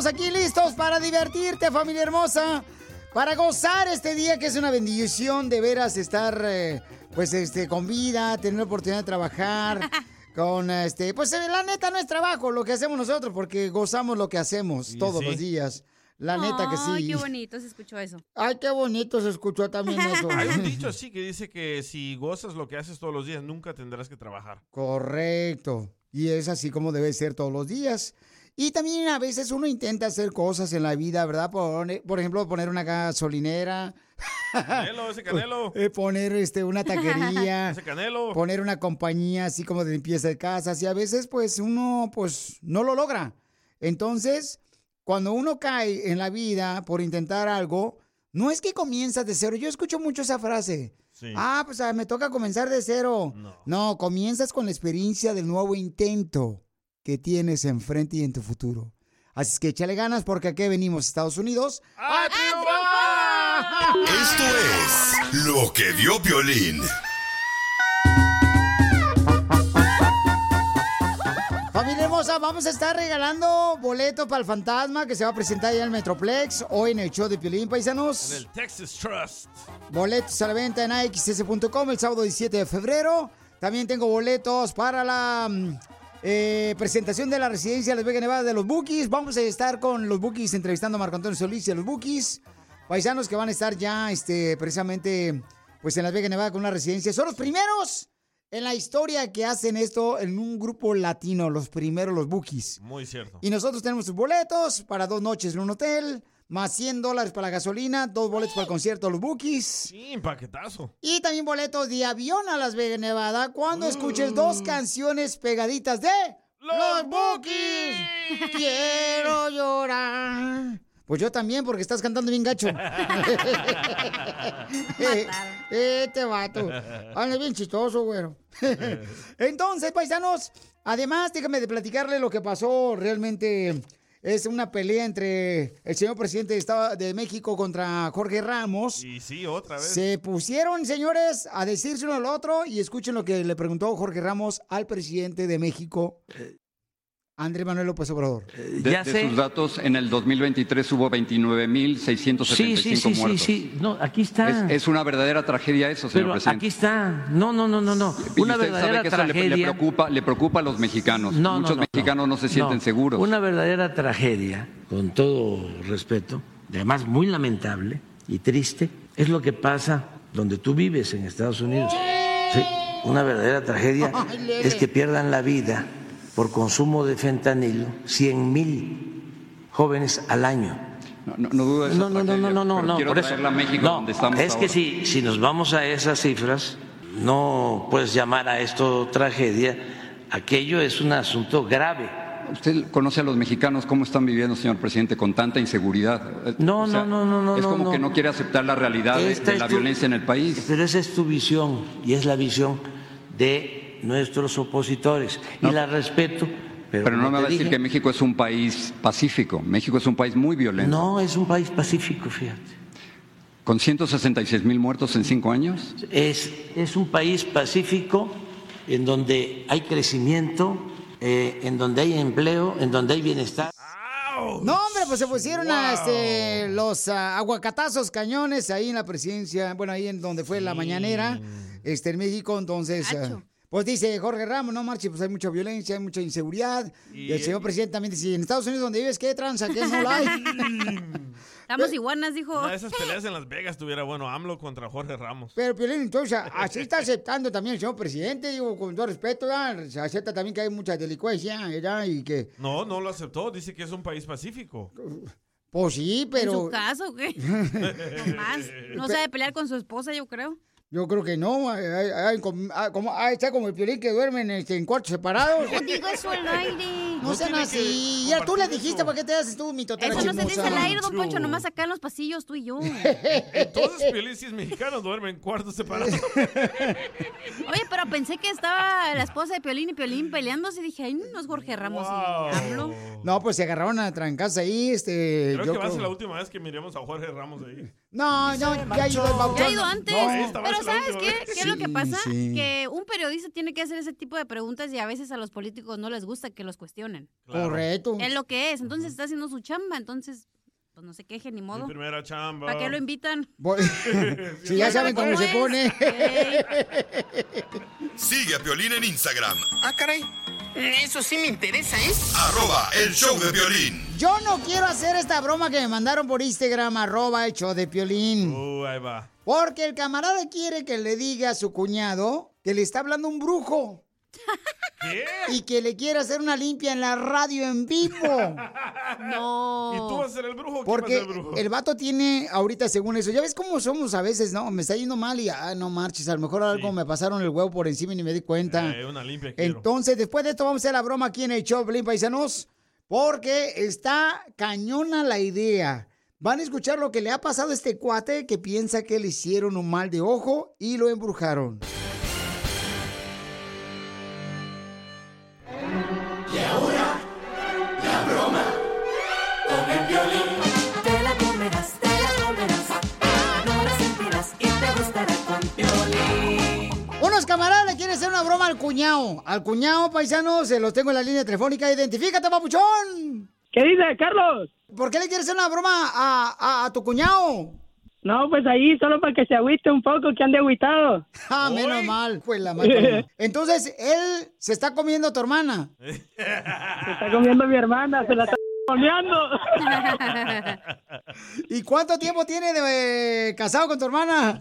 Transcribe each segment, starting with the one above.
Estamos aquí listos para divertirte, familia hermosa. Para gozar este día que es una bendición de veras estar eh, pues este con vida, tener la oportunidad de trabajar. Con este, pues eh, la neta no es trabajo lo que hacemos nosotros, porque gozamos lo que hacemos Y todos sí. los días. La neta que Ay, sí. qué bonito se escuchó eso. Ay, qué bonito se escuchó también eso. Hay un dicho así que dice que si gozas lo que haces todos los días, nunca tendrás que trabajar. Correcto. Y es así como debe ser todos los días. Y también a veces uno intenta hacer cosas en la vida, ¿verdad? Por, por ejemplo, poner una gasolinera. Canelo, ese canelo. Eh, poner este, una taquería. Ese canelo. Poner una compañía así como de limpieza de casas. Y a veces, pues, uno, pues, no lo logra. Entonces, cuando uno cae en la vida por intentar algo, no es que comienzas de cero. Yo escucho mucho esa frase. Sí. Ah, pues ah, me toca comenzar de cero. No. comienzas con la experiencia del nuevo intento que tienes enfrente y en tu futuro. Así es que échale ganas porque aquí venimos, Estados Unidos. ¡A! Esto es lo que dio Violín. Familia hermosa, vamos a estar regalando boletos para el fantasma que se va a presentar allá en el Metroplex hoy en el show de Piolín, paisanos. En el Texas Trust. Boletos a la venta en axs.com el sábado 17 de febrero. También tengo boletos para la mm, eh, presentación de la residencia de Las Vegas, Nevada de los Bookies. Vamos a estar con los Bookies entrevistando a Marco Antonio Solís y a los Bookies. Paisanos que van a estar ya este, precisamente pues en Las Vegas, Nevada con una residencia. Son los primeros en la historia que hacen esto en un grupo latino. Los primeros, los Bookies. Muy cierto. Y nosotros tenemos sus boletos para dos noches en un hotel, más 100 dólares para la gasolina, dos boletos para el concierto de los Bookies. Sí, paquetazo. Y también boletos de avión a Las Vegas, Nevada, cuando escuches dos canciones pegaditas de Los Bookies. Quiero llorar. Pues yo también, porque estás cantando bien gacho. Eh, este vato. Anda bien chistoso, güero. Entonces, paisanos, además, déjame de platicarle lo que pasó realmente. Es una pelea entre el señor presidente de, Estado de México contra Jorge Ramos. Y sí, otra vez. Se pusieron, señores, a decirse uno al otro y escuchen lo que le preguntó Jorge Ramos al presidente de México, Andrés Manuel López Obrador. De, de sus datos, en el 2023 hubo 29.675 Sí, sí, sí, sí, muertos. sí. No, aquí está. Es, es una verdadera tragedia eso, señor Pero presidente. aquí está. No, no, no, no, no. Una usted sabe verdadera que eso le, le tragedia. preocupa, le preocupa a los mexicanos. No, no, Muchos no, mexicanos no, se sienten No. seguros. Una verdadera tragedia, con todo respeto, además muy lamentable y triste, es lo que pasa donde tú vives en Estados Unidos. Sí, una verdadera tragedia es que pierdan la vida por consumo de fentanilo 100 mil jóvenes al año. No, no, no dudo de esa No, no, no, no, no, no, por eso. México, No, donde estamos es que si, si nos vamos a esas cifras, no puedes llamar a esto tragedia. Aquello es un asunto grave. Usted conoce a los mexicanos cómo están viviendo, señor presidente, con tanta inseguridad. No, o sea, no, no, no, Es no, como no. que no quiere aceptar la realidad de, de es la tu- violencia en el país. Pero esa es tu visión y es la visión de nuestros opositores. Y la respeto. Pero, Pero no me va a decir dije, que México es un país pacífico. México es un país muy violento. No, es un país pacífico, fíjate. Con 166 mil muertos en cinco años. Es, es un país pacífico en donde hay crecimiento, eh, en donde hay empleo, en donde hay bienestar. No, hombre, pues se pusieron a, este, los ah, aguacatazos cañones ahí en la presidencia, bueno, ahí en donde fue la mañanera, este, en México, entonces... ah. Pues dice Jorge Ramos, no marche, pues hay mucha violencia, hay mucha inseguridad. Y, el señor presidente también dice, en Estados Unidos donde vives, ¿qué tranza? ¿Qué no hay? Estamos iguanas, dijo. Una de esas peleas en Las Vegas tuviera bueno AMLO contra Jorge Ramos. Pero, Piolín, entonces, así está aceptando también el señor presidente, digo, con todo respeto, ¿ya? se acepta también que hay mucha delincuencia, ¿ya? Y que, No, no lo aceptó. Dice que es un país pacífico. pues sí, ¿En pero... su casa o qué? no más. No sabe pelear con su esposa, yo creo. Yo creo que no. Hay, hay- hay como, ah, como- ah, está como el piolín que duermen este, en cuartos separados. Yo digo eso al aire. No, No sean así. Ya tú le dijiste. ¿para qué te haces tú, mi total Eso no se dice al aire, don Poncho, nomás acá en los pasillos, tú y yo. Entonces, Piolín, si es mexicano, duerme en cuartos separados. Oye, pero pensé que estaba la esposa de Piolín y Piolín peleándose y dije, ay, no es Jorge Ramos y AMLO. No, pues se agarraron a trancas ahí, este... Creo yo que va a ser la última vez que miremos a Jorge Ramos ahí. No, no, ya ha ido el Bautón. Ya ha ido antes. No. Pero ¿sabes qué? ¿Qué es lo que pasa? sí. Que un periodista tiene que hacer ese tipo de preguntas y a veces a los políticos no les gusta que los cuestionen. Claro. Correcto. Es lo que es. Entonces está haciendo su chamba. Entonces, pues no se queje ni Mi modo. primera chamba. ¿Para qué lo invitan? Si ya saben cómo se pone. Sigue a Piolín en Instagram, Ah, caray. Eso sí me interesa, ¿eh? arroba el show de violín. Yo no quiero hacer esta broma que me mandaron por Instagram, arroba el show de Piolín. Uh, ahí va. Porque el camarada quiere que le diga a su cuñado que le está hablando un brujo. ¿Qué? Y que le quiere hacer una limpia en la radio en vivo. No. ¿Y tú vas a ser el brujo? ¿Quién Porque va a ser el brujo? el vato tiene ahorita, según eso, ya ves cómo somos a veces, ¿no? Me está yendo mal y, ah, no marches, a lo mejor algo Sí. me pasaron el huevo por encima y ni me di cuenta. Eh, una limpia quiero. Entonces, después de esto, vamos a hacer la broma aquí en el show, Pelín Paisanos, porque está cañona la idea. Van a escuchar lo que le ha pasado a este cuate que piensa que le hicieron un mal de ojo y lo embrujaron. Te la comerás, te la comerás. No la sentirás y te gustará con Piolín. Unos camaradas le quieren hacer una broma al cuñado. Al cuñado, paisanos, se los tengo en la línea telefónica. Identifícate, papuchón. ¿Qué dice, Carlos? ¿Por qué le quieres hacer una broma a, a- a tu cuñado? No, pues ahí solo para que se agüite un poco, que ande agüitado. Ah, menos mal. Pues la madre. Entonces, él se está comiendo a tu hermana. Se está comiendo mi hermana, se la está comiendo. ¿Y cuánto tiempo tiene de eh, casado con tu hermana?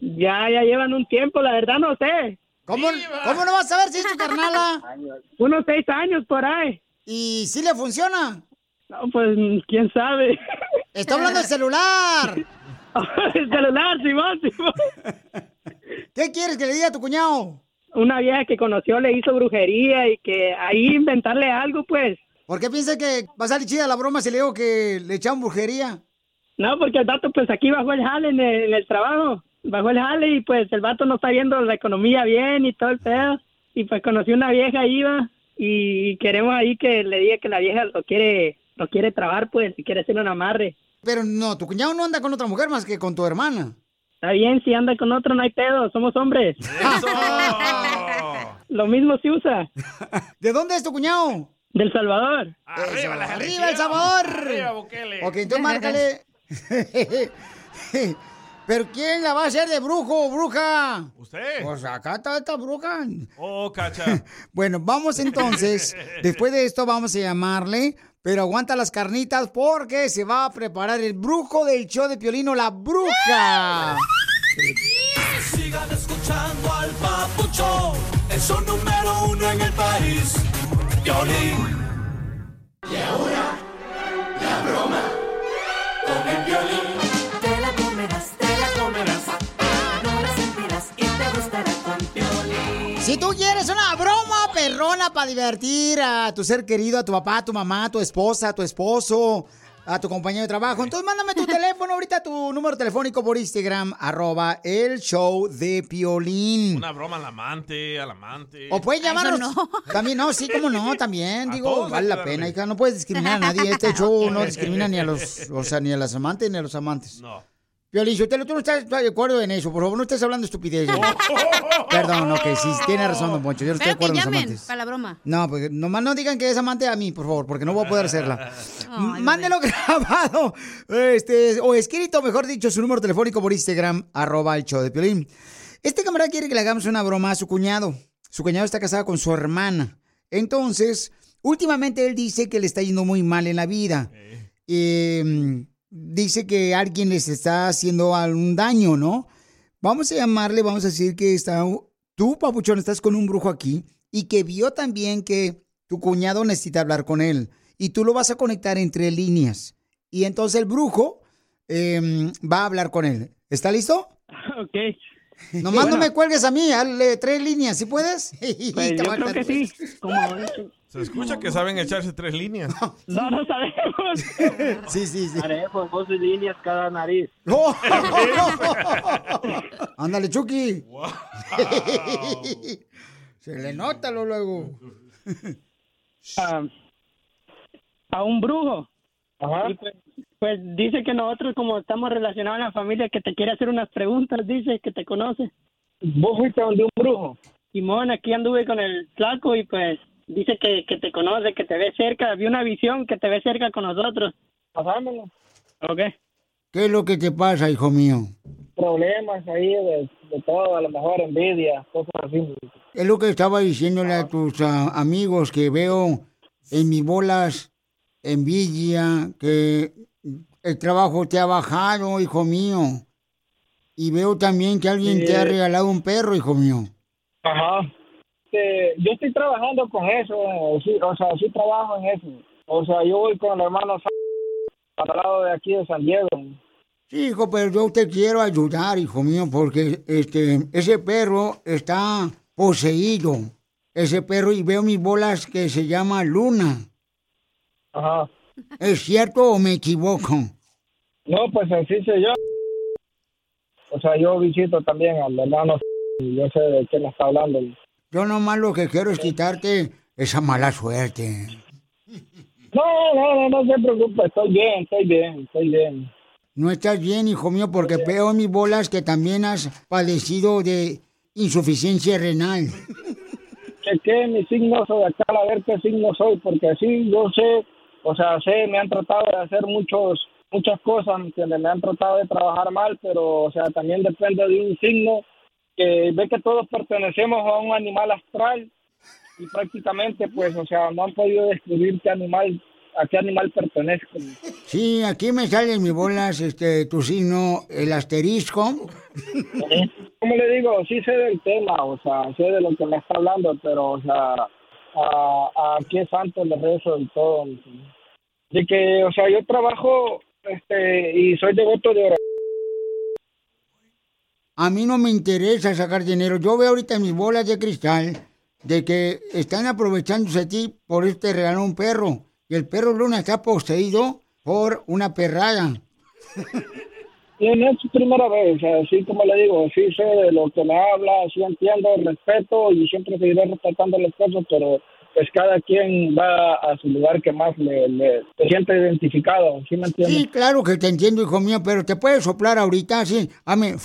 Ya, ya llevan un tiempo, la verdad no sé. ¿Cómo, ¿Cómo no vas a ver si es tu carnala? Unos seis años por ahí. ¿Y si le funciona? No, pues quién sabe. Está hablando del celular. El celular, Simón, Simón. ¿Qué quieres que le diga a tu cuñado? Una vieja que conoció le hizo brujería y que ahí inventarle algo, pues. ¿Por qué piensa que va a salir chida la broma si le digo que le echaron brujería? No, porque el vato pues aquí bajó el jale en el, en el trabajo. Bajó el jale y pues el vato no está viendo la economía bien y todo el pedo. Y pues conoció una vieja ahí, va. Y queremos ahí que le diga que la vieja lo quiere, lo quiere trabar, pues, y quiere hacer un amarre. Pero no, tu cuñado no anda con otra mujer más que con tu hermana. Está bien, si anda con otro no hay pedo, somos hombres. Lo mismo se usa. ¿De dónde es tu cuñado? Del Salvador. Arriba, la ¡Arriba El Salvador! Arriba, Bukele. Ok, entonces márcale. ¿Pero quién la va a hacer de brujo o bruja? ¿Usted? Pues acá está esta bruja. Oh, cacha. Bueno, vamos entonces. Después de esto vamos a llamarle. Pero aguanta las carnitas porque se va a preparar el brujo del show de Piolino, la bruja. Sigan escuchando al papucho. Es su número uno en el país. Piolín. Y ahora, la broma con el violín. Te la comerás, te la comerás. No la sentirás y te gustará con Piolín. Si tú quieres una perrona para divertir a tu ser querido, a tu papá, a tu mamá, a tu esposa, a tu esposo, a tu compañero de trabajo, entonces mándame tu teléfono ahorita, tu número telefónico por Instagram, arroba el show de Piolín. Una broma al amante, al amante. O puedes llamarnos. También, no, sí, como no, también. Digo, vale la pena, hija. No puedes discriminar a nadie. Este show no discrimina ni a los, o sea, ni a las amantes ni a los amantes. No. Piolín, Sotelo, tú no estás de acuerdo en eso. Por favor, no estés hablando estupidez. Perdón, ok, sí, tiene razón, don Poncho. Yo no estoy de que acuerdo en amantes. para la broma. No, porque nomás no digan que es amante a mí, por favor, porque no voy a poder hacerla. Ay, Mándelo grabado, este, o escrito, mejor dicho, su número telefónico por Instagram, arroba el show de Piolín. Este camarada quiere que le hagamos una broma a su cuñado. Su cuñado está casado con su hermana. Entonces, últimamente él dice que le está yendo muy mal en la vida. Eh, dice que alguien les está haciendo algún daño, ¿no? Vamos a llamarle, vamos a decir que está, tú, papuchón, estás con un brujo aquí y que vio también que tu cuñado necesita hablar con él y tú lo vas a conectar entre líneas. Y entonces el brujo eh, va a hablar con él. ¿Está listo? Ok. Nomás no me cuelgues a mí, hazle tres líneas, ¿sí puedes? Pues yo creo que sí. Como... Se escucha que saben echarse tres líneas. No, no sabemos. Sí, sí, sí. Haremos 12 líneas cada nariz. ¡Oh! Ándale, Chucky. Se le nota lo luego. a, a un brujo. Y pues, pues dice que nosotros como estamos relacionados en la familia que te quiere hacer unas preguntas, dice que te conoce. ¿Vos fuiste donde un brujo? Simón, aquí anduve con el flaco y pues dice que, que te conoce, que te ve cerca, vi una visión que te ve cerca con nosotros. Pasámoslo. Ok. ¿Qué es lo que te pasa, hijo mío? Problemas ahí de, de todo, a lo mejor envidia, cosas así. Es lo que estaba diciéndole a tus ah, amigos que veo en mis bolas envidia, que el trabajo te ha bajado, hijo mío. Y veo también que alguien Sí. te ha regalado un perro, hijo mío. Ajá. Este, yo estoy trabajando con eso, eh, sí, o sea, sí trabajo en eso. O sea, yo voy con el hermano al lado de aquí de San Diego. Sí, hijo, pero yo te quiero ayudar, hijo mío, porque este, ese perro está poseído. Ese perro, y veo mis bolas que se llama Luna. Ajá. ¿Es cierto o me equivoco? No, pues así sé yo. O sea, yo visito también al hermano y yo sé de qué me está hablando. Yo nomás lo que quiero es quitarte esa mala suerte. No, no, no, no se preocupe, estoy bien, estoy bien, estoy bien. No estás bien, hijo mío, porque veo mis bolas que también has padecido de insuficiencia renal. chequé mis signos de acá a ver qué signo soy, porque así yo sé, o sea, sé, me han tratado de hacer muchos muchas cosas, ¿me entiendes? Me han tratado de trabajar mal, pero, o sea, también depende de un signo que ve que todos pertenecemos a un animal astral y prácticamente, pues, o sea, no han podido descubrir qué animal, a qué animal pertenezco. Sí, aquí me sale en mis bolas este, tu signo, el asterisco. Como le digo, sí sé del tema, o sea, sé de lo que me está hablando, pero, o sea, a, a qué santo le rezo y todo. De que, o sea, yo trabajo este y soy devoto de oración. A mí no me interesa sacar dinero. Yo veo ahorita en mis bolas de cristal de que están aprovechándose de ti por este regalo un perro. Y el perro Luna está poseído por una perrada. No es su primera vez, así como le digo, sí sé de lo que me habla, sí entiendo, respeto y siempre seguiré respetando las cosas, pero pues cada quien va a su lugar que más le, le- se siente identificado, ¿sí me entiendes? Sí, claro que te entiendo, hijo mío, pero te puedes soplar ahorita, sí. Ame.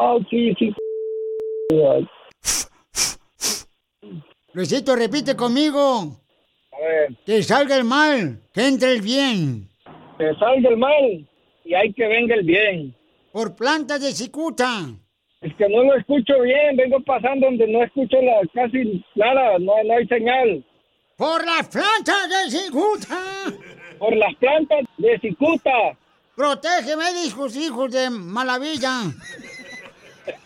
Oh, sí, sí. Luisito, repite conmigo. A ver, Que salga el mal, que entre el bien. que salga el mal y hay que venga el bien. Por plantas de cicuta. Es que no lo escucho bien, vengo pasando donde no escucho la, casi nada, no, no hay señal. Por las plantas de cicuta. Por las plantas de cicuta. Protégeme de sus hijos de malavilla.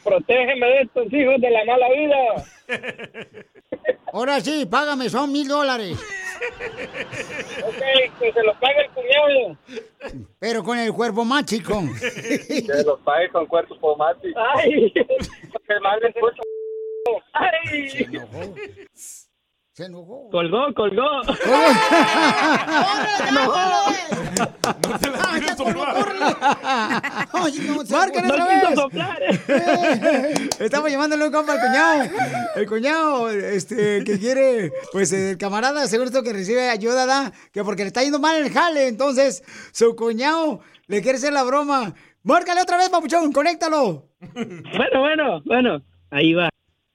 Protégeme de estos hijos de la mala vida. Ahora sí, págame, son mil dólares. Ok, que se los pague el cuñado. Pero con el cuerpo más chico. Que los pague con cuerpo pomático. Ay, que mal le escucho. Ay. Se enojó. Colgó, colgó. No te la quieres soplar. Ay, no, se- Márcale no otra quiso vez. soplar. Estamos llamándole un compa al cuñado. El cuñado, este, que quiere, pues el camarada, seguro esto que recibe ayuda, da, que porque le está yendo mal el jale. Entonces, su cuñado Le quiere hacer la broma. Márcale otra vez, papuchón, conéctalo. Bueno, bueno, bueno. Ahí va.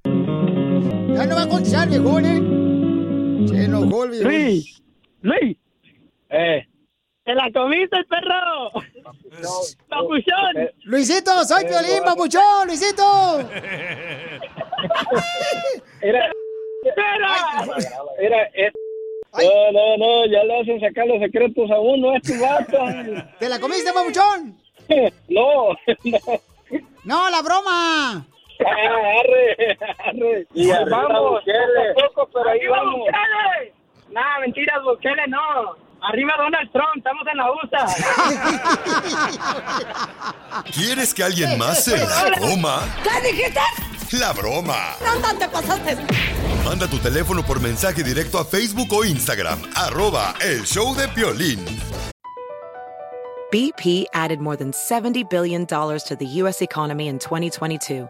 Ya no va a contestar, viejón, ¿eh? Se enojó el viejón. Luis, Luis. Eh. ¿Te la comiste, perro? ¡Papuchón! Luisito, soy Piolín, papuchón, Luisito. Era. Era. eh, No, no, no, ya le hacen sacar los secretos a uno, es tu vato. ¿Te la comiste, papuchón? No, no. No, la broma. Arre, arre. Y ahí vamos, poco pero ahí ¡Arriba vamos. Bukele! Nah, mentiras, Bukele no. Arriba Donald Trump, estamos en la USA. ¿Quieres que alguien más se la coma? ¿Qué dijiste? La broma. No, te pasaste. Manda tu teléfono por mensaje directo a Facebook o Instagram. Arroba el show de Piolín. BP added more than $70 billion to the U.S. economy in 2022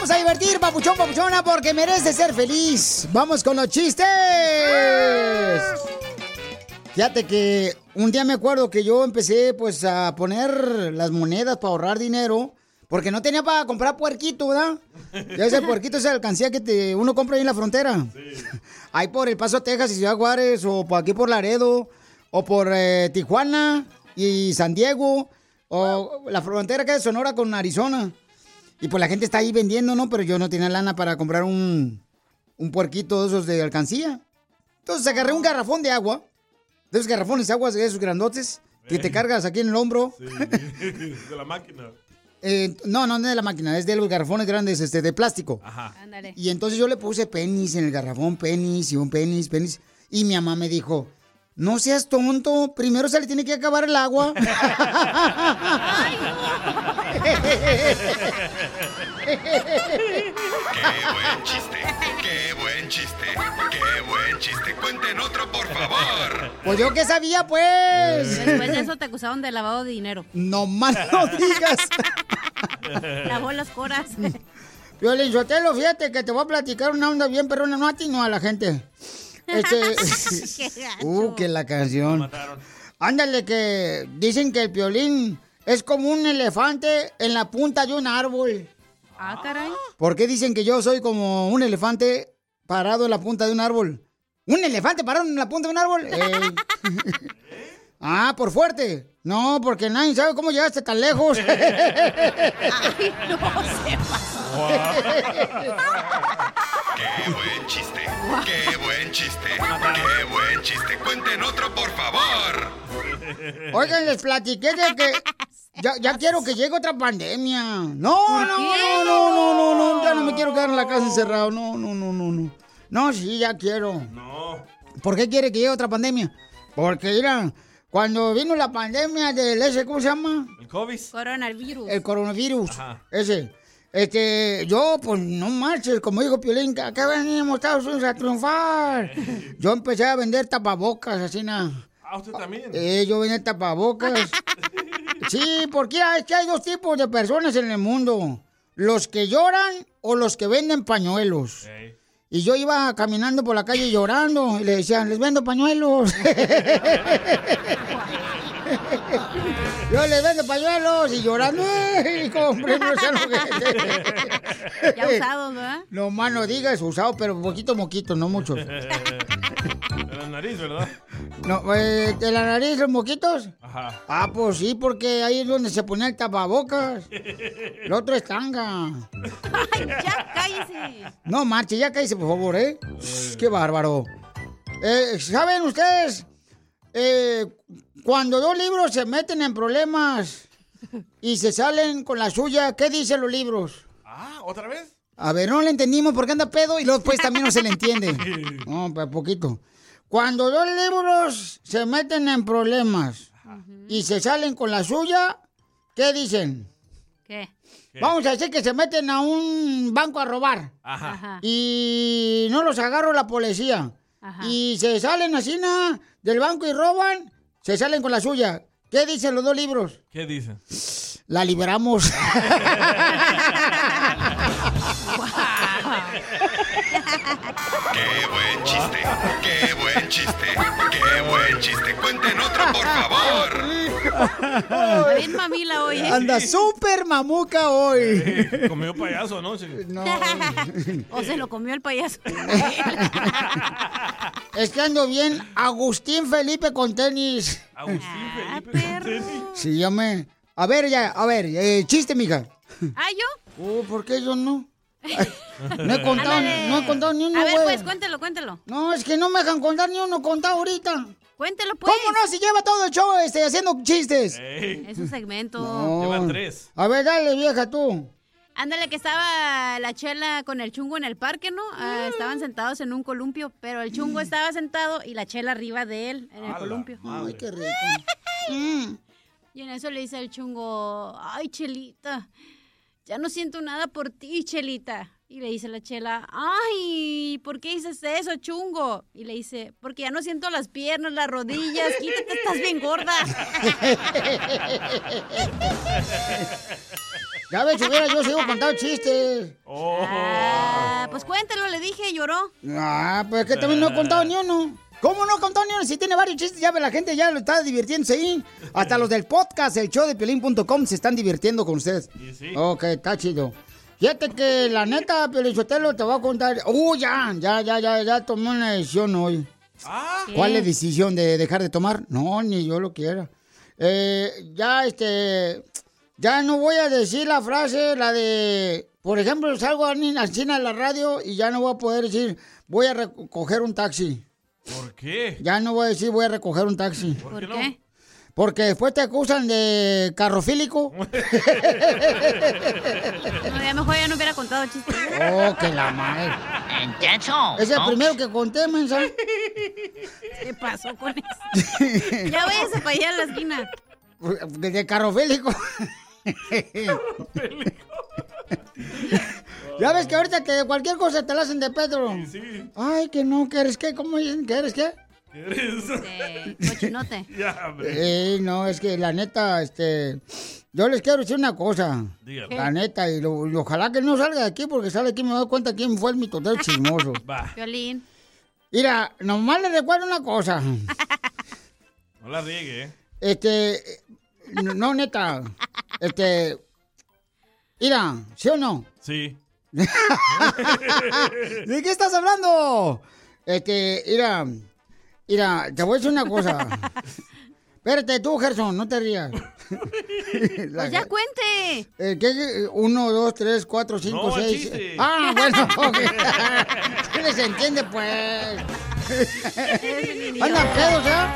Vamos a divertir, papuchón, papuchona, porque mereces ser feliz. Vamos con los chistes. Fíjate que un día me acuerdo que yo empecé pues a poner las monedas para ahorrar dinero. Porque no tenía para comprar puerquito, ¿verdad? Ya ese puerquito es la alcancía que te, uno compra ahí en la frontera. Ahí por El Paso, Texas y Ciudad Juárez, o por aquí por Laredo, o por eh, Tijuana y San Diego, o la frontera que es Sonora con Arizona. Y pues la gente está ahí vendiendo, ¿no? Pero yo no tenía lana para comprar un, un puerquito de esos de alcancía. Entonces agarré un garrafón de agua, de esos garrafones de agua, de esos grandotes, que te cargas aquí en el hombro. de la máquina. Eh, no, no, no de la máquina, es de los garrafones grandes, este, de plástico. Ajá. Ándale. Y entonces yo le puse penis en el garrafón, penis y un penis, penis. Y mi mamá me dijo, no seas tonto, primero se le tiene que acabar el agua. ¡Qué buen chiste! ¡Qué buen chiste! ¡Qué buen chiste! ¡Cuenten otro, por favor! pues yo qué sabía, pues. Después de eso te acusaron de lavado de dinero. No más no digas. Lavó las coras. Violín Sotelo, fíjate que te voy a platicar una onda bien perrona, no a ti, no a la gente. Este, uh, que la canción. Ándale, que dicen que el violín es como un elefante en la punta de un árbol. Ah, caray. ¿Por qué dicen que yo soy como un elefante parado en la punta de un árbol? ¿Un elefante parado en la punta de un árbol? Ey. ah, por fuerte. No, porque nadie sabe cómo llegaste tan lejos. Ay, no se ¡Qué buen chiste! ¡Qué buen chiste! ¡Qué buen chiste! ¡Cuenten otro, por favor! Oigan, les platiqué de que ya, ya quiero que llegue otra pandemia. No, no, no, no, no, ya no me quiero quedar en la casa encerrado. No, no, no, no, no. No, sí, ya quiero. No. ¿Por qué quiere que llegue otra pandemia? Porque, mira, cuando vino la pandemia del ese, ¿cómo se llama? ¿El COVID? Coronavirus. El coronavirus. Ajá. Ese. Este, yo, pues, no marches, como dijo Piolín, que acá venimos Estados Unidos a triunfar. Yo empecé a vender tapabocas, así nada. Ah, usted también. Eh, yo vendía tapabocas. Sí, porque es que hay dos tipos de personas en el mundo. Los que lloran o los que venden pañuelos. Y yo iba caminando por la calle llorando y le decían, les vendo pañuelos. yo les vendo pañuelos y llorando, y compré unos Ya usados, ¿verdad? No más no digas usado, pero poquito moquito, no muchos. En la nariz, ¿verdad? No, eh, ¿De la nariz los moquitos? Ajá. Ah, pues sí, porque ahí es donde se ponía el tapabocas. El otro es tanga. Ay, ya cállese. No, marche, ya cállese, por favor, ¿eh? Qué bárbaro. Eh, ¿Saben ustedes? Eh, cuando dos libros se meten en problemas y se salen con la suya, ¿qué dicen los libros? Ah, ¿otra vez? A ver, no le entendimos porque anda pedo y luego pues también no se le entiende. No, pues poquito. Cuando dos libros se meten en problemas y se salen con la suya, ¿qué dicen? ¿Qué? Vamos a decir que se meten a un banco a robar Ajá. y no los agarró la policía. Y se salen así na, del banco y roban, se salen con la suya. ¿Qué dicen los dos libros? ¿Qué dicen? La liberamos. ¡Qué buen chiste! ¡Qué buen chiste! ¡Qué buen chiste! ¡Cuenten otro, por favor! Está bien mamila hoy, ¿eh? Anda súper mamuca hoy. Eh, comió payaso anoche. o se lo comió el payaso. Es que ando bien Agustín Felipe con tenis. Agustín Felipe. Sí, yo me... A ver, ya, a ver, eh, chiste, mija. ¿Ah, yo? Oh, ¿por qué yo no? No he contado, no he contado ni uno, A ver, güey. pues, cuéntelo, cuéntelo. No, es que no me dejan contar ni uno contado ahorita. Cuéntelo, pues. ¿Cómo no? Si lleva todo el show este, haciendo chistes. Es un segmento. No. A ver, dale, vieja, tú. Ándale, que estaba la chela con el chungo en el parque, ¿no? Ah, Mm. estaban sentados en un columpio, pero el chungo estaba sentado y la chela arriba de él en el columpio. Ay, qué rico. Mm. Y en eso le dice el chungo, ay, Chelita, ya no siento nada por ti, Chelita. Y le dice la chela, ay, ¿por qué dices eso, chungo? Y le dice, porque ya no siento las piernas, las rodillas, quítate, estás bien gorda. Ya ves, hubiera yo sigo contando chistes. Ah, pues cuéntelo, le dije, lloró. Ah, pues que también no he contado ni uno. ¿Cómo no he contado ni uno? Si tiene varios chistes, ya ve, la gente ya lo está divirtiéndose ahí. Hasta los del podcast, el show de piolín.com, se están divirtiendo con ustedes. sí. Ok, está chido. Fíjate que la neta, Piolichotelo, te voy a contar. Uh, ya, ya, ya, ya, ya tomé una decisión hoy. Ah. ¿Cuál es decisión de dejar de tomar? No, ni yo lo quiera. Eh, ya, este, ya no voy a decir la frase, la de, por ejemplo, salgo a China en la radio y ya no voy a poder decir, voy a recoger un taxi. ¿Por qué? Ya no voy a decir, voy a recoger un taxi. ¿Por qué? Porque después te acusan de carrofílico. No, ya mejor ya no hubiera contado chistes. Oh, que la madre. Es el primero que conté, mensa. ¿Qué pasó con eso? ya váyase para allá a la esquina. De, de carrofílico. ya ves que ahorita que cualquier cosa te la hacen de Pedro. Ay, que no, que eres qué, ¿cómo dicen? ¿Que eres qué? Eh, cochinote. Ya, hombre. Eh, no, es que la neta, este, yo les quiero decir una cosa. Dígalo. La neta, y, lo- y ojalá que no salga de aquí, porque sale aquí y me doy cuenta quién fue el mitotero chismoso. Va. Violín. Mira, nomás les recuerdo una cosa. No la riegue, ¿eh? Este, no, no, neta, este, mira, ¿sí o no? Sí. ¿De qué estás hablando? Este, mira, mira, te voy a decir una cosa. Espérate tú, Gerson, no te rías. Pues ya cuente. Eh, ¿qué? Uno, dos, tres, cuatro, cinco, No, seis. chiste. Ah, bueno, ok. ¿Qué les entiende, pues? Andan pedos, ¿eh?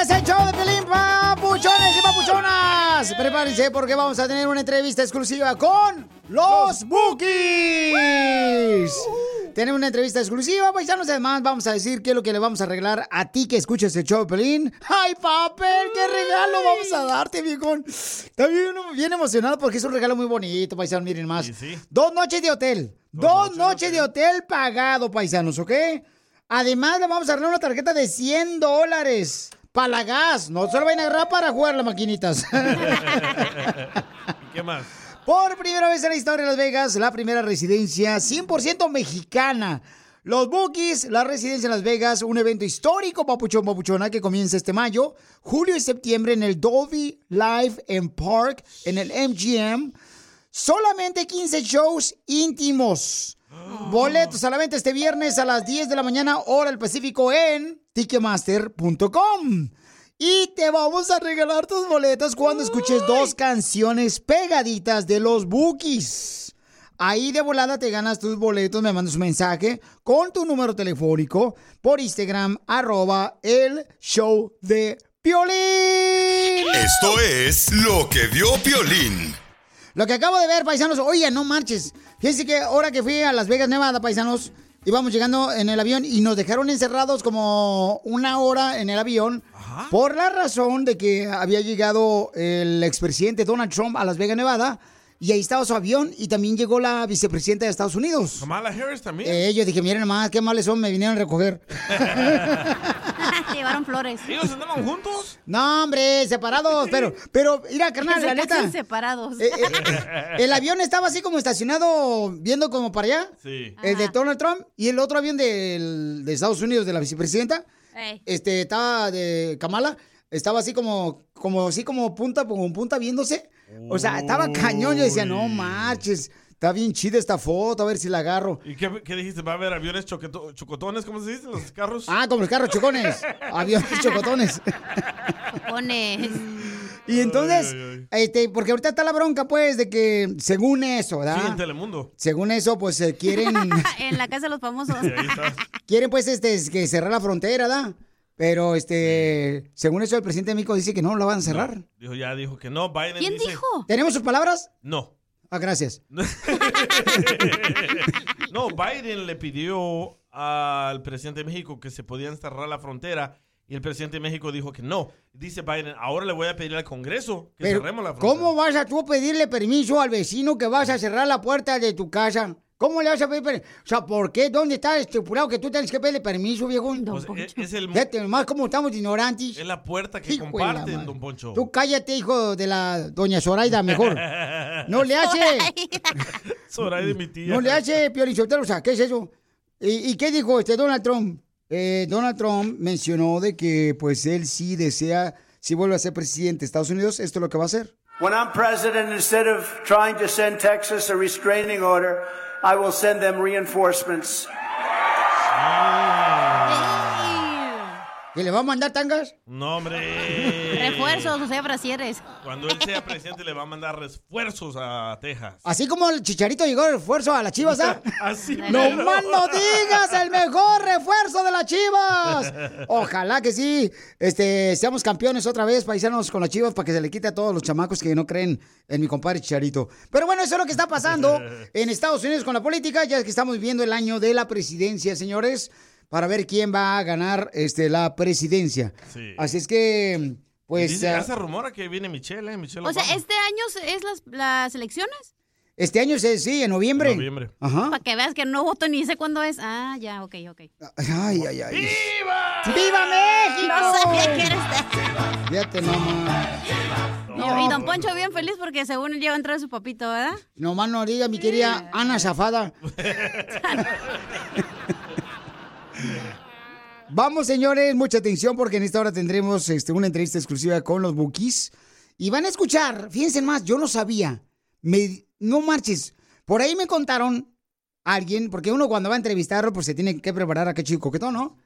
Este es el show de Pelín, papuchones y papuchonas. Prepárense porque vamos a tener una entrevista exclusiva con los Bookies. Tenemos una entrevista exclusiva, paisanos. Además, vamos a decir qué es lo que le vamos a arreglar a ti que escuches el show de Pelín. ¡Ay, papel! ¿Qué regalo vamos a darte, viejón? También uno bien emocionado porque es un regalo muy bonito, paisanos. Miren más. Dos noches de hotel. Dos, noches de hotel pagado, paisanos, ¿ok? Además, le vamos a arreglar una tarjeta de 100 dólares para la gas. No se lo vayan a agarrar para jugar las maquinitas. ¿Y qué más? Por primera vez en la historia de Las Vegas, la primera residencia 100% mexicana. Los Bookies, la residencia en Las Vegas, un evento histórico, papuchón, papuchona, que comienza este mayo, julio y septiembre en el Dolby Live and Park, en el MGM. Solamente 15 shows íntimos. Boletos a la venta este viernes a las 10 de la mañana, hora del Pacífico, en Ticketmaster.com. Y te vamos a regalar tus boletos cuando escuches dos canciones pegaditas de los Bookies. Ahí de volada te ganas tus boletos, me mandas un mensaje con tu número telefónico por Instagram, arroba el show de Piolín. Esto es lo que vio Piolín. Lo que acabo de ver, paisanos, oye, no marches. Fíjense que ahora que fui a Las Vegas, Nevada, paisanos, íbamos llegando en el avión y nos dejaron encerrados como una hora en el avión por la razón de que había llegado el expresidente Donald Trump a Las Vegas, Nevada. Y ahí estaba su avión y también llegó la vicepresidenta de Estados Unidos. Kamala Harris también. Eh, yo dije, miren nomás, qué males son, me vinieron a recoger. Llevaron flores. ¿Ellos andaban juntos? No, hombre, separados, pero, pero, mira, carnal, la neta. separados. Eh, eh, el avión estaba así como estacionado, viendo como para allá. Sí. El de Donald Trump y el otro avión del- de Estados Unidos, de la vicepresidenta, Ey. este, estaba de Kamala, estaba así como, como así como punta, como punta viéndose. O sea, estaba cañón. Yo decía, no marches, está bien chida esta foto, a ver si la agarro. ¿Y qué, qué dijiste? ¿Va a haber aviones choqueto- chocotones? ¿Cómo se dice? ¿Los carros? Ah, como los carros chocones, aviones chocotones. Chocones. Y entonces, este, porque ahorita está la bronca, pues, de que según eso, ¿verdad? Sí, en Telemundo. Según eso, pues eh, quieren, en la casa de los famosos. quieren pues este que cerrar la frontera, ¿verdad? Pero este, según eso el presidente de México dice que no la van a cerrar. Dijo, ya dijo que no. Biden ¿Quién dice, dijo? ¿Tenemos sus palabras? No. Ah, gracias. No, Biden le pidió al presidente de México que se podían cerrar la frontera y el presidente de México dijo que no. Dice Biden, ahora le voy a pedir al Congreso que Pero, cerremos la frontera. ¿cómo vas a tú pedirle permiso al vecino que vas a cerrar la puerta de tu casa? ¿Cómo le vas a pedir permiso? O sea, ¿por qué? ¿Dónde está estipulado que tú tienes que pedirle permiso, viejo? Pues, es, es el, Fíjate nomás cómo estamos ignorantes. es la puerta que Hijo comparten, don Poncho. Tú cállate, hijo de la doña Zoraida, mejor. No le hace. Zoraida, mi tía. No le hace Piolichotero, o sea, ¿qué es eso? ¿Y, y qué dijo este Donald Trump? Eh, Donald Trump mencionó de que pues él sí desea, si vuelve a ser presidente de Estados Unidos, esto es lo que va a hacer. When I'm president, instead of trying to send Texas a restraining order, I will send them reinforcements. ¿Que le va a mandar tangas? No, hombre. Refuerzos, o sea, brasieres. Cuando él sea presidente le va a mandar refuerzos a Texas. Así como el chicharito llegó el refuerzo a las chivas, ¿ah? Así ¡No mero. más no digas! ¡El mejor refuerzo de las chivas! Ojalá que sí, este, seamos campeones otra vez, paisanos, con las chivas, para que se le quite a todos los chamacos que no creen en mi compadre Chicharito. Pero bueno, eso es lo que está pasando en Estados Unidos con la política, ya que estamos viviendo el año de la presidencia, señores, para ver quién va a ganar este, la presidencia. Sí. Así es que, pues... Dice, ya se rumora que viene Michelle, ¿eh? Michelle O sea. ¿este año es las, las elecciones? este año, se- sí, en noviembre. En noviembre. Ajá. Para que veas que no voto ni sé cuándo es. Ah, ya, ok, ok. Ay, ay, ay. ¡Viva! ¡Viva México! No sabía que eres de... Fíjate nomás. Y- Y don Poncho bien feliz porque según él ya va a entrar su papito, ¿verdad? Nomás no diga, mi querida Ana Zafada. Vamos, señores, mucha atención porque en esta hora tendremos este, una entrevista exclusiva con los Bookies. Y van a escuchar, fíjense más, yo no sabía. Me, no marches. Por ahí me contaron alguien, porque uno cuando va a entrevistarlo, pues se tiene que preparar a qué chico coquetón, ¿no?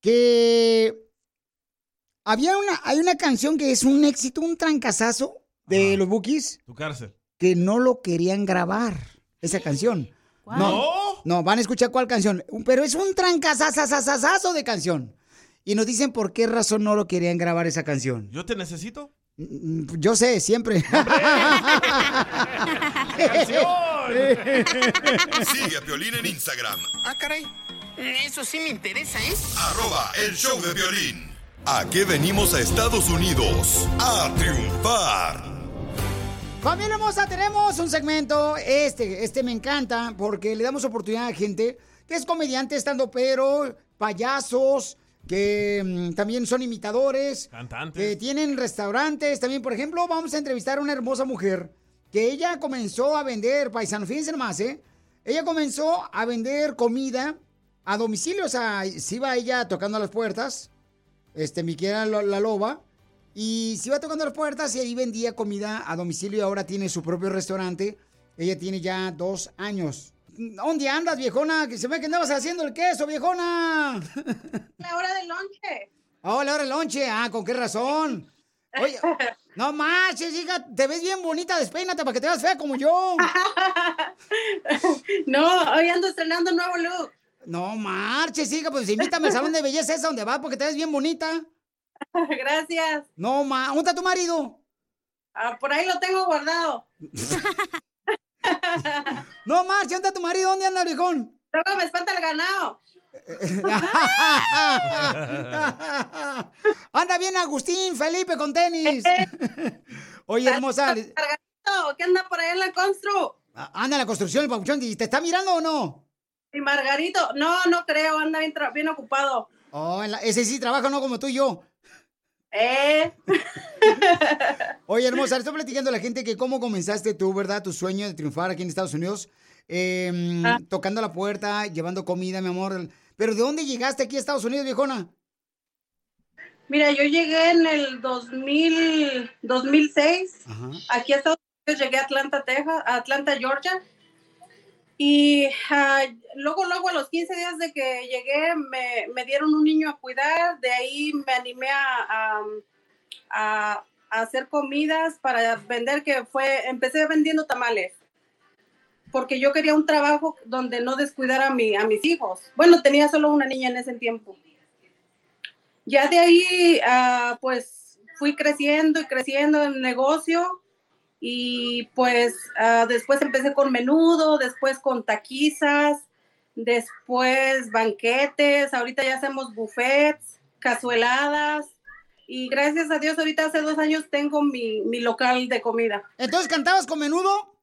Que había una, hay una canción que es un éxito, un trancazazo de los Bookies Tu cárcel. que no lo querían grabar, esa canción. No, no, van a escuchar cuál canción. Pero es un trancazazazazazo de canción. Y nos dicen por qué razón no lo querían grabar esa canción. ¿Yo te necesito? Yo sé, siempre. Sigue a Piolín en Instagram, Ah, caray. Eso sí me interesa, ¿eh? arroba el show de violín. ¿A qué venimos a Estados Unidos? A triunfar. Familia hermosa, tenemos un segmento, este, este me encanta, porque le damos oportunidad a gente que es comediante, estando pero, payasos, que mm, también son imitadores, Cantantes. que tienen restaurantes. También, por ejemplo, vamos a entrevistar a una hermosa mujer que ella comenzó a vender, paisano, fíjense nomás, ¿eh? Ella comenzó a vender comida a domicilio, o sea, se iba ella tocando las puertas, este, mi querida la, la loba, y se iba tocando las puertas y ahí vendía comida a domicilio y ahora tiene su propio restaurante. Ella tiene ya dos años ¿Dónde andas, viejona? Que se ve que andabas haciendo el queso, viejona. La hora del lonche. Oh, la hora del lonche. Ah, ¿con qué razón? Oye, no marches, hija, te ves bien bonita, despeínate para que te veas fea como yo. No, hoy ando estrenando nuevo look. No marches, hija, pues invítame al salón de belleza esa donde vas porque te ves bien bonita. Gracias. No, ma, ¿dónde está tu marido? Ah, por ahí lo tengo guardado. No marches, ¿dónde está tu marido? ¿Dónde anda, viejón? Luego me espanta el ganado. Anda bien Agustín, Felipe con tenis. Oye, hermosa. ¿qué anda por ahí en la constru? Anda en la construcción el papuchón. ¿Y te está mirando o no? Y Margarito, no, no creo, anda bien, ocupado. Oh, en la- ese sí trabaja, no como tú y yo. Eh. Oye, hermosa, le estoy platicando a la gente que cómo comenzaste tú, ¿verdad? Tu sueño de triunfar aquí en Estados Unidos. eh, Ah. Tocando la puerta, llevando comida, mi amor. Pero ¿de dónde llegaste aquí a Estados Unidos, viejona? Mira, yo llegué en el 2000, 2006. Aquí a Estados Unidos llegué a Atlanta, Texas, a Atlanta, Georgia. Y ah, luego, luego a los 15 días de que llegué, me, me dieron un niño a cuidar. De ahí me animé a, a- a- hacer comidas para vender, que fue, empecé vendiendo tamales. Porque yo quería un trabajo donde no descuidara a, mi, a mis hijos. Bueno, tenía solo una niña en ese tiempo. Ya de ahí, ah, pues fui creciendo y creciendo en el negocio y pues ah, después empecé con menudo, después con taquizas, después banquetes, ahorita ya hacemos buffets, cazueladas y gracias a Dios ahorita hace dos años tengo mi, mi local de comida. ¿Entonces cantabas con menudo?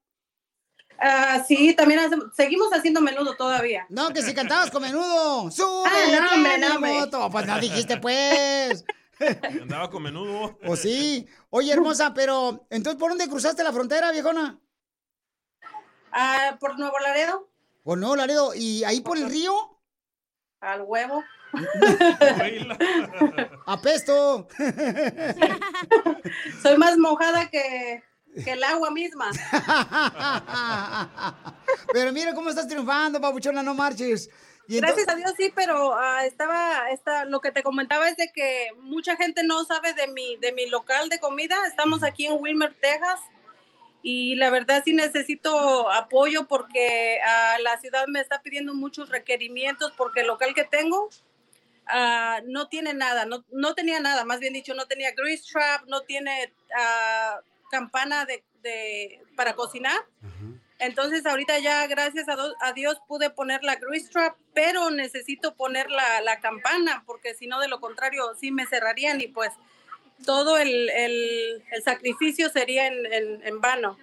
Ah, sí, también hacemos- seguimos haciendo menudo todavía. No, que si cantabas con menudo. ¡Sube! Ah, no, hombre, no, moto! Pues no dijiste, pues. Andaba con menudo. ¿O sí? Oye, hermosa, pero entonces, ¿por dónde cruzaste la frontera, viejona? Ah, por Nuevo Laredo, Por Nuevo Laredo. ¿Y ahí por el río? al huevo. Apesto. Soy más mojada que, que el agua misma. Pero mira cómo estás triunfando, papuchona, no marches. Y ento- Gracias a Dios sí, pero ah, estaba, está, lo que te comentaba es de que mucha gente no sabe de mi, de mi local de comida. Estamos aquí en Wilmer, Texas, y la verdad sí necesito apoyo porque ah, la ciudad me está pidiendo muchos requerimientos porque el local que tengo ah, no tiene nada, no, no tenía nada, más bien dicho, no tenía grease trap, no tiene ah, campana de, de- para cocinar. Entonces ahorita ya gracias a, do- a Dios pude poner la grease trap, pero necesito poner la, la campana porque si no de lo contrario sí me cerrarían y pues todo el, el- el sacrificio sería en, en- en vano.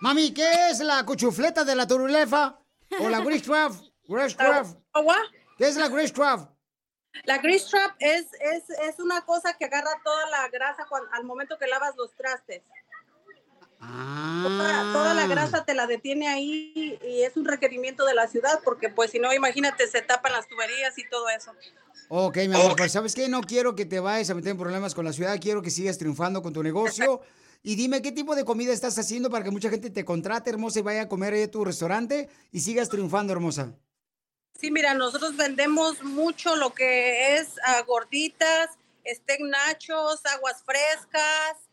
Mami, ¿qué es la cuchufleta de la turulefa? ¿O la grease trap? Grease trap. ¿Qué es la grease trap? La grease trap es, es, es una cosa que agarra toda la grasa al momento que lavas los trastes. Toda, toda la grasa te la detiene ahí y es un requerimiento de la ciudad porque pues si no, imagínate, se tapan las tuberías y todo eso. Ok, mi amor, pues ¿sabes qué? No quiero que te vayas a meter en problemas con la ciudad, quiero que sigas triunfando con tu negocio. Y dime, ¿qué tipo de comida estás haciendo para que mucha gente te contrate, hermosa, y vaya a comer ahí a tu restaurante y sigas triunfando, hermosa? Sí, mira, nosotros vendemos mucho lo que es ah, gorditas, steak nachos, aguas frescas.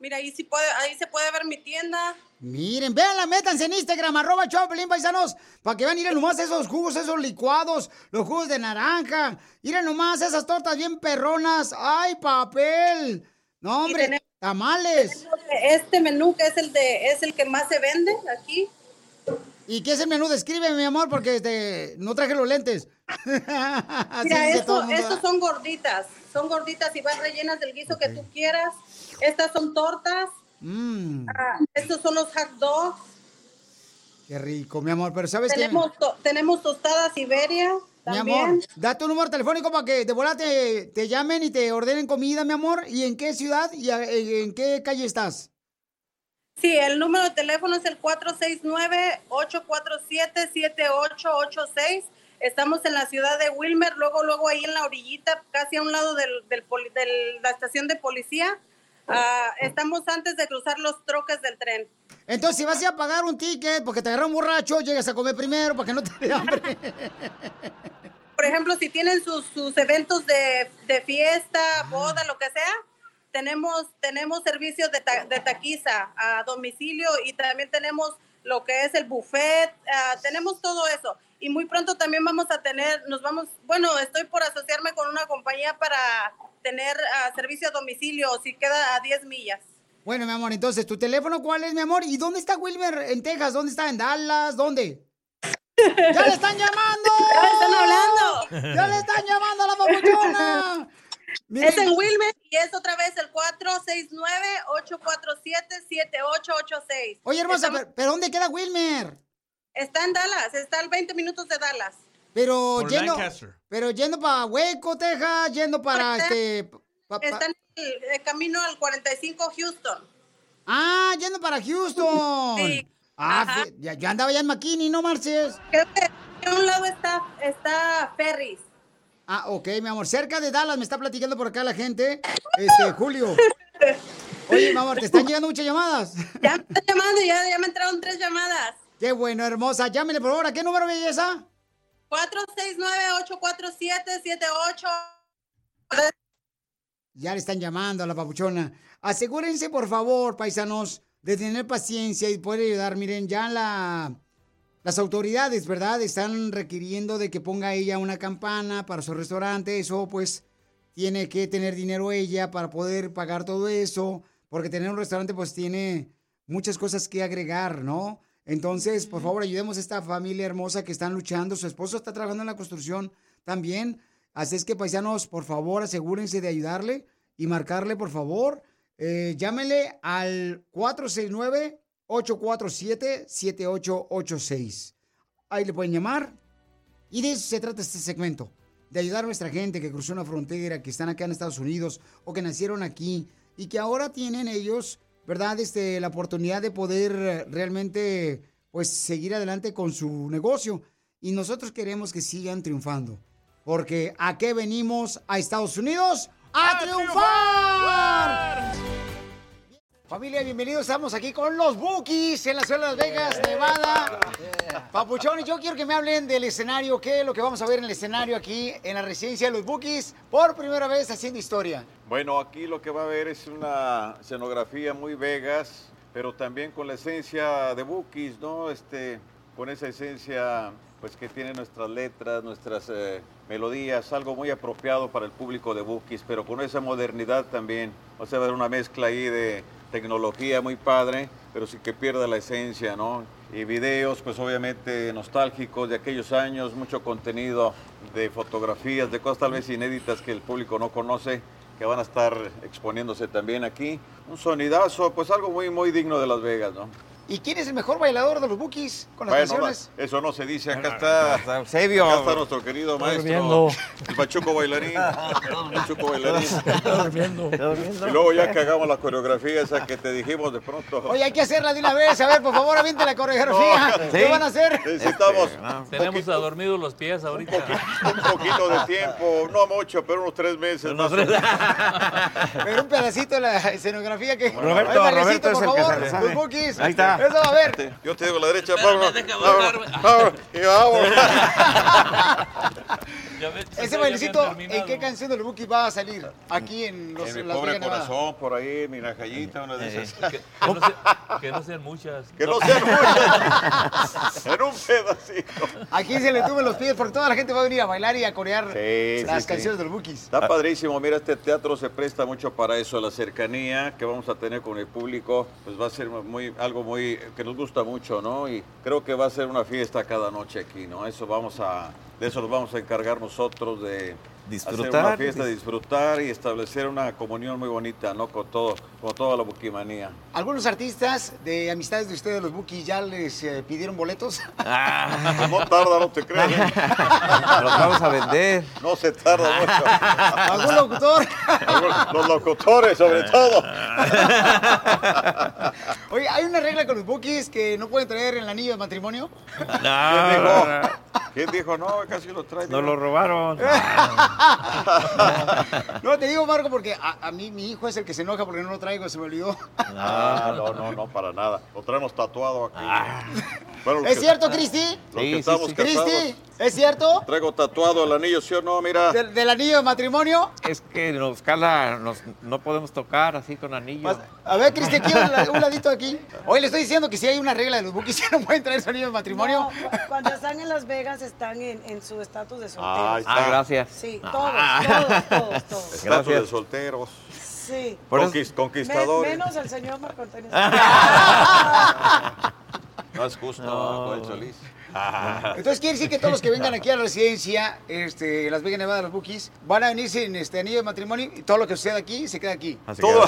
Mira, ahí sí puede, ahí se puede ver mi tienda. Miren, véanla, métanse en Instagram, arroba Choplin, paisanos, para que vean, miren nomás esos jugos, esos licuados, los jugos de naranja. Miren nomás esas tortas bien perronas. ¡Ay, papel! No, hombre, tenemos- tamales. Este menú que es el de, es el que más se vende aquí. ¿Y qué es el menú? Descríbeme, mi amor, porque este, no traje los lentes. Mira, estos son gorditas, son gorditas y van rellenas del guiso que tú quieras. Estas son tortas, Mm, ah, estos son los hot dogs. qué rico, mi amor. Pero ¿sabes qué? Tenemos, to- tenemos tostadas Siberia Mi también. amor, da tu número telefónico para que de volada te, te llamen y te ordenen comida, mi amor. ¿Y en qué ciudad y en qué calle estás? Sí, el número de teléfono es el 469-847-7886. Estamos en la ciudad de Wilmer, luego, luego ahí en la orillita, casi a un lado del, de la estación de policía. Ah, estamos antes de cruzar los troques del tren. Entonces, si vas a pagar un ticket porque te agarró un borracho, llegas a comer primero para que no te dé hambre. Por ejemplo, si tienen sus, sus eventos de, de fiesta, boda, lo que sea, tenemos, tenemos servicios de, ta- de taquiza a domicilio y también tenemos lo que es el buffet, ah, tenemos todo eso. Y muy pronto también vamos a tener, nos vamos, bueno, estoy por asociarme con una compañía para tener ah, servicio a domicilio, si queda a 10 millas. Bueno, mi amor, entonces, ¿tu teléfono cuál es, mi amor? ¿Y dónde está Wilmer en Texas? ¿Dónde está? ¿En Dallas? ¿Dónde? ¡Ya le están llamando! ¡Ya le están hablando! ¡Ya le están llamando a la papuchona! Es en Wilmer y es otra vez el 469-847-7886. Oye, hermosa, Estamos- pero ¿dónde queda Wilmer? Está en Dallas, está a 20 minutos de Dallas. Pero Por yendo, Lancaster. pero yendo para Hueco, Texas, yendo para este... pa- pa- Está en el, el camino al 45 Houston. Ah, yendo para Houston. Sí. Ah, ya, yo andaba ya en McKinney, ¿no, Marces? Creo que a un lado está, está Ferris. Ah, ok, mi amor. Cerca de Dallas me está platicando por acá la gente. Este, Julio. Oye, mi amor, ¿te están llegando muchas llamadas? Ya me están llamando, ya, ya me entraron tres llamadas. Qué bueno, hermosa. Llámele, por favor. ¿A qué número, belleza? 469-847-78. Ya le están llamando a la papuchona. Asegúrense, por favor, paisanos, de tener paciencia y poder ayudar. Miren, ya la, las autoridades, ¿verdad? Están requiriendo de que ponga ella una campana para su restaurante. Eso, pues, tiene que tener dinero ella para poder pagar todo eso. Porque tener un restaurante, pues, tiene muchas cosas que agregar, ¿no? Entonces, por favor, ayudemos a esta familia hermosa que están luchando. Su esposo está trabajando en la construcción también. Así es que, paisanos, por favor, asegúrense de ayudarle y marcarle, por favor. Eh, llámenle al 469-847-7886. Ahí le pueden llamar. Y de eso se trata este segmento. De ayudar a nuestra gente que cruzó una frontera, que están acá en Estados Unidos o que nacieron aquí y que ahora tienen ellos, ¿verdad? Este, la oportunidad de poder realmente, pues, seguir adelante con su negocio. Y nosotros queremos que sigan triunfando. Porque ¿a qué venimos a Estados Unidos? ¡A, triunfar! Familia, bienvenidos. Estamos aquí con los Bookies en la ciudad de Las Vegas, Nevada. Papuchones, yo quiero que me hablen del escenario. ¿Qué es lo que vamos a ver en el escenario aquí en la residencia de los Bookies? Por primera vez haciendo historia. Bueno, aquí lo que va a ver es una escenografía muy Vegas, pero también con la esencia de Bookies, ¿no? Este, con esa esencia pues que tiene nuestras letras, nuestras eh, melodías, algo muy apropiado para el público de Bookies, pero con esa modernidad también. O sea, va a haber una mezcla ahí de tecnología muy padre, pero sin que pierda la esencia, ¿no? Y videos, pues obviamente nostálgicos de aquellos años, mucho contenido de fotografías, de cosas tal vez inéditas que el público no conoce, que van a estar exponiéndose también aquí. Un sonidazo, pues algo muy, muy digno de Las Vegas, ¿no? ¿Y quién es el mejor bailador de los Bookies con las Bueno, canciones? no, eso no se dice, acá está, acá está nuestro querido Está maestro, durmiendo. el Pachuco bailarín, el Pachuco bailarín. Está durmiendo. Está durmiendo. Y luego ya que hagamos la coreografía esa que te dijimos de pronto. Oye, hay que hacerla de una vez. A ver, por favor, aviente la coreografía. No, ¿Qué van a hacer? Necesitamos Tenemos adormidos los pies ahorita. un poquito de tiempo, no mucho, pero unos tres meses o tres-. Pero un pedacito de la escenografía que... Roberto, Ay, Roberto Marecito, es por el que favor, se sabe. los Bookies. Ahí está. Eso, a ver. Yo te digo la derecha, vámonos, y vámonos. Ese bailecito, ¿en qué canción de los Bookies va a salir? Aquí en los, En mi pobre corazón, por ahí, mi najayita, una de Eh, esas. que, que no sean muchas. Que no sean muchas. en un pedacito. Aquí se le tuve los pies porque toda la gente va a venir a bailar y a corear Sí, las sí, canciones sí. de los Bookies. Está padrísimo, mira, este teatro se presta mucho para eso, la cercanía que vamos a tener con el público, pues va a ser muy, algo muy, que nos gusta mucho, ¿no? Y creo que va a ser una fiesta cada noche aquí, ¿no? Eso vamos a, de eso nos vamos a encargar nosotros de hacer Disfrutar, una fiesta, dis- disfrutar y establecer una comunión muy bonita, ¿no? Con todo, con toda la buquimanía. Algunos artistas de amistades de ustedes, los Bookies, ya les eh, pidieron boletos. No tarda, no te creas. Los vamos a vender. No se tarda mucho. ¿Algún locutor? Los locutores, sobre todo. Oye, ¿hay una regla con los Bookies que no pueden traer el anillo de matrimonio? ¿Quién dijo? ¿Quién dijo no? Casi lo trae. Nos lo robaron. No, te digo, Marco, porque a, a mí mi hijo es el que se enoja porque no lo traigo, se me olvidó. Ah, no, no, no, para nada. Lo traemos tatuado aquí. Bueno, ¿Es que- cierto, Cristi? Que estamos Cristi. ¿es cierto? Traigo tatuado el anillo, ¿sí o no? Mira. ¿Del, del anillo de matrimonio? Es que nos cala, nos, no podemos tocar así con anillo. A ver, Cristi, aquí un, un ladito aquí. Hoy le estoy diciendo que si hay una regla de los bookies, ya no pueden traer su anillo de matrimonio. No, cu- cuando están en Las Vegas están en, en su estatus de solteros. Ah. Ah, gracias. Sí, todos, todos, todos, todos. Estatus Gracias. de solteros. Sí. Conquist- conquistadores. menos el señor Marco Antonio. No es justo, Joel Solís. Entonces quiere decir que todos los que vengan aquí a la residencia, este, Las Vegas, Nevada, los bookies, van a venir sin este anillo de matrimonio y todo lo que suceda aquí se queda aquí. Todo,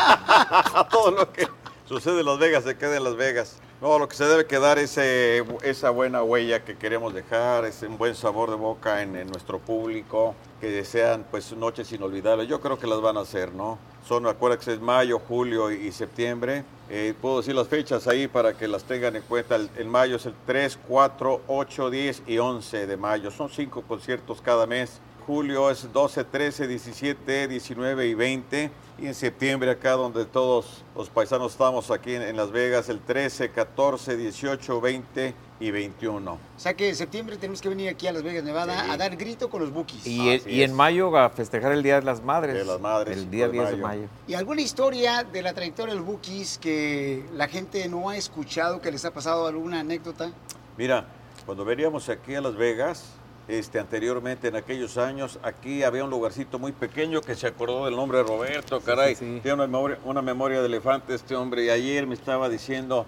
todo lo que sucede en Las Vegas se queda en Las Vegas. No, lo que se debe quedar es eh, esa buena huella que queremos dejar, ese buen sabor de boca en, en nuestro público, que sean pues noches inolvidables. Yo creo que las van a hacer, ¿no? Son, acuérdense, es mayo, julio y, y septiembre. Eh, puedo decir las fechas ahí para que las tengan en cuenta. El, en mayo es el 3, 4, 8, 10 y 11 de mayo. Son cinco conciertos cada mes. Julio es 12, 13, 17, 19 y 20. Y en septiembre acá donde todos los paisanos estamos aquí en, en Las Vegas, el 13, 14, 18, 20 y 21. O sea que en septiembre tenemos que venir aquí a Las Vegas, Nevada, Sí. a dar grito con los bookies. Y, en- y en mayo a festejar el Día de las Madres. De las Madres, El día 5 de 10 de mayo. mayo. ¿Y alguna historia de la trayectoria de los bookies que la gente no ha escuchado, que les ha pasado alguna anécdota? Mira, cuando veníamos aquí a Las Vegas, este, anteriormente en aquellos años, aquí había un lugarcito muy pequeño que se acordó del nombre de Roberto, caray. sí, sí. Tiene una memoria, una memoria de elefante este hombre. Y ayer me estaba diciendo,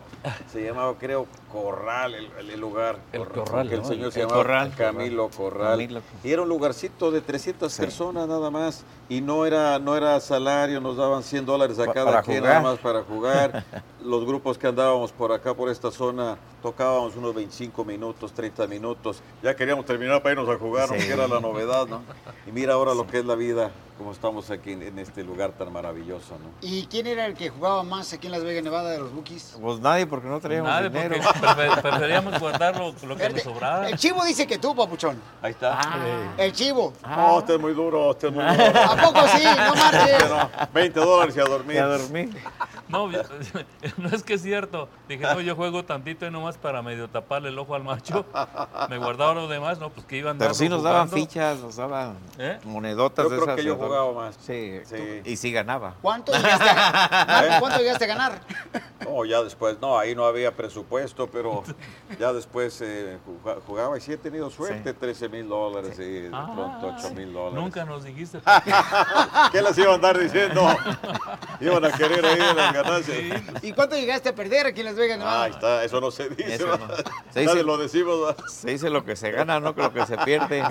se llamaba, creo, Corral, el, lugar. El Corral, Corral, que el ¿no? señor se El llamaba Corral. Camilo Corral. Y era un lugarcito de 300 personas nada más. Y no era, no era salario, nos daban 100 dólares a cada para quien nada más para jugar. Los grupos que andábamos por acá, por esta zona, tocábamos unos 25 minutos, 30 minutos. Ya queríamos terminar para irnos a jugar. Sí. que era la novedad, ¿no? Y mira ahora lo que es la vida, como estamos aquí en, en este lugar tan maravilloso, ¿no? ¿Y quién era el que jugaba más aquí en Las Vegas, Nevada, de los bookies? Pues nadie, porque no traíamos Nadie, dinero. prefer- preferíamos guardar lo, lo que nos sobraba. El chivo dice que tú, papuchón. Ahí está. El chivo. No, usted es muy duro, usted es muy duro. ¿A poco sí? No marches. No, 20 dólares y a dormir. Y a dormir. No, no es que es cierto. Dije, no, yo juego tantito y nomás para medio taparle el ojo al macho. Me guardaba lo demás, no, pues que iban Pero sí nos daban jugando. fichas, nos daban ¿Eh? monedotas Yo de creo esas. que yo jugaba más. Sí, Sí. y sí ganaba. ¿Cuánto llegaste a, ¿Eh? ¿cuánto llegaste a ganar? No, ya después, no, ahí no había presupuesto, pero ya después eh, juga- jugaba y sí he tenido suerte, 13 mil dólares y de Ah, pronto 8 mil dólares. Nunca nos dijiste. ¿Qué les iban a andar diciendo? Iban a querer ahí las ganancias. ¿Y cuánto llegaste a perder aquí en Las Vegas, Nevada? Ah, ahí está, eso no se dice. Eso no. Se dice- lo decimos. Se dice lo que se gana, no que lo que se pierde.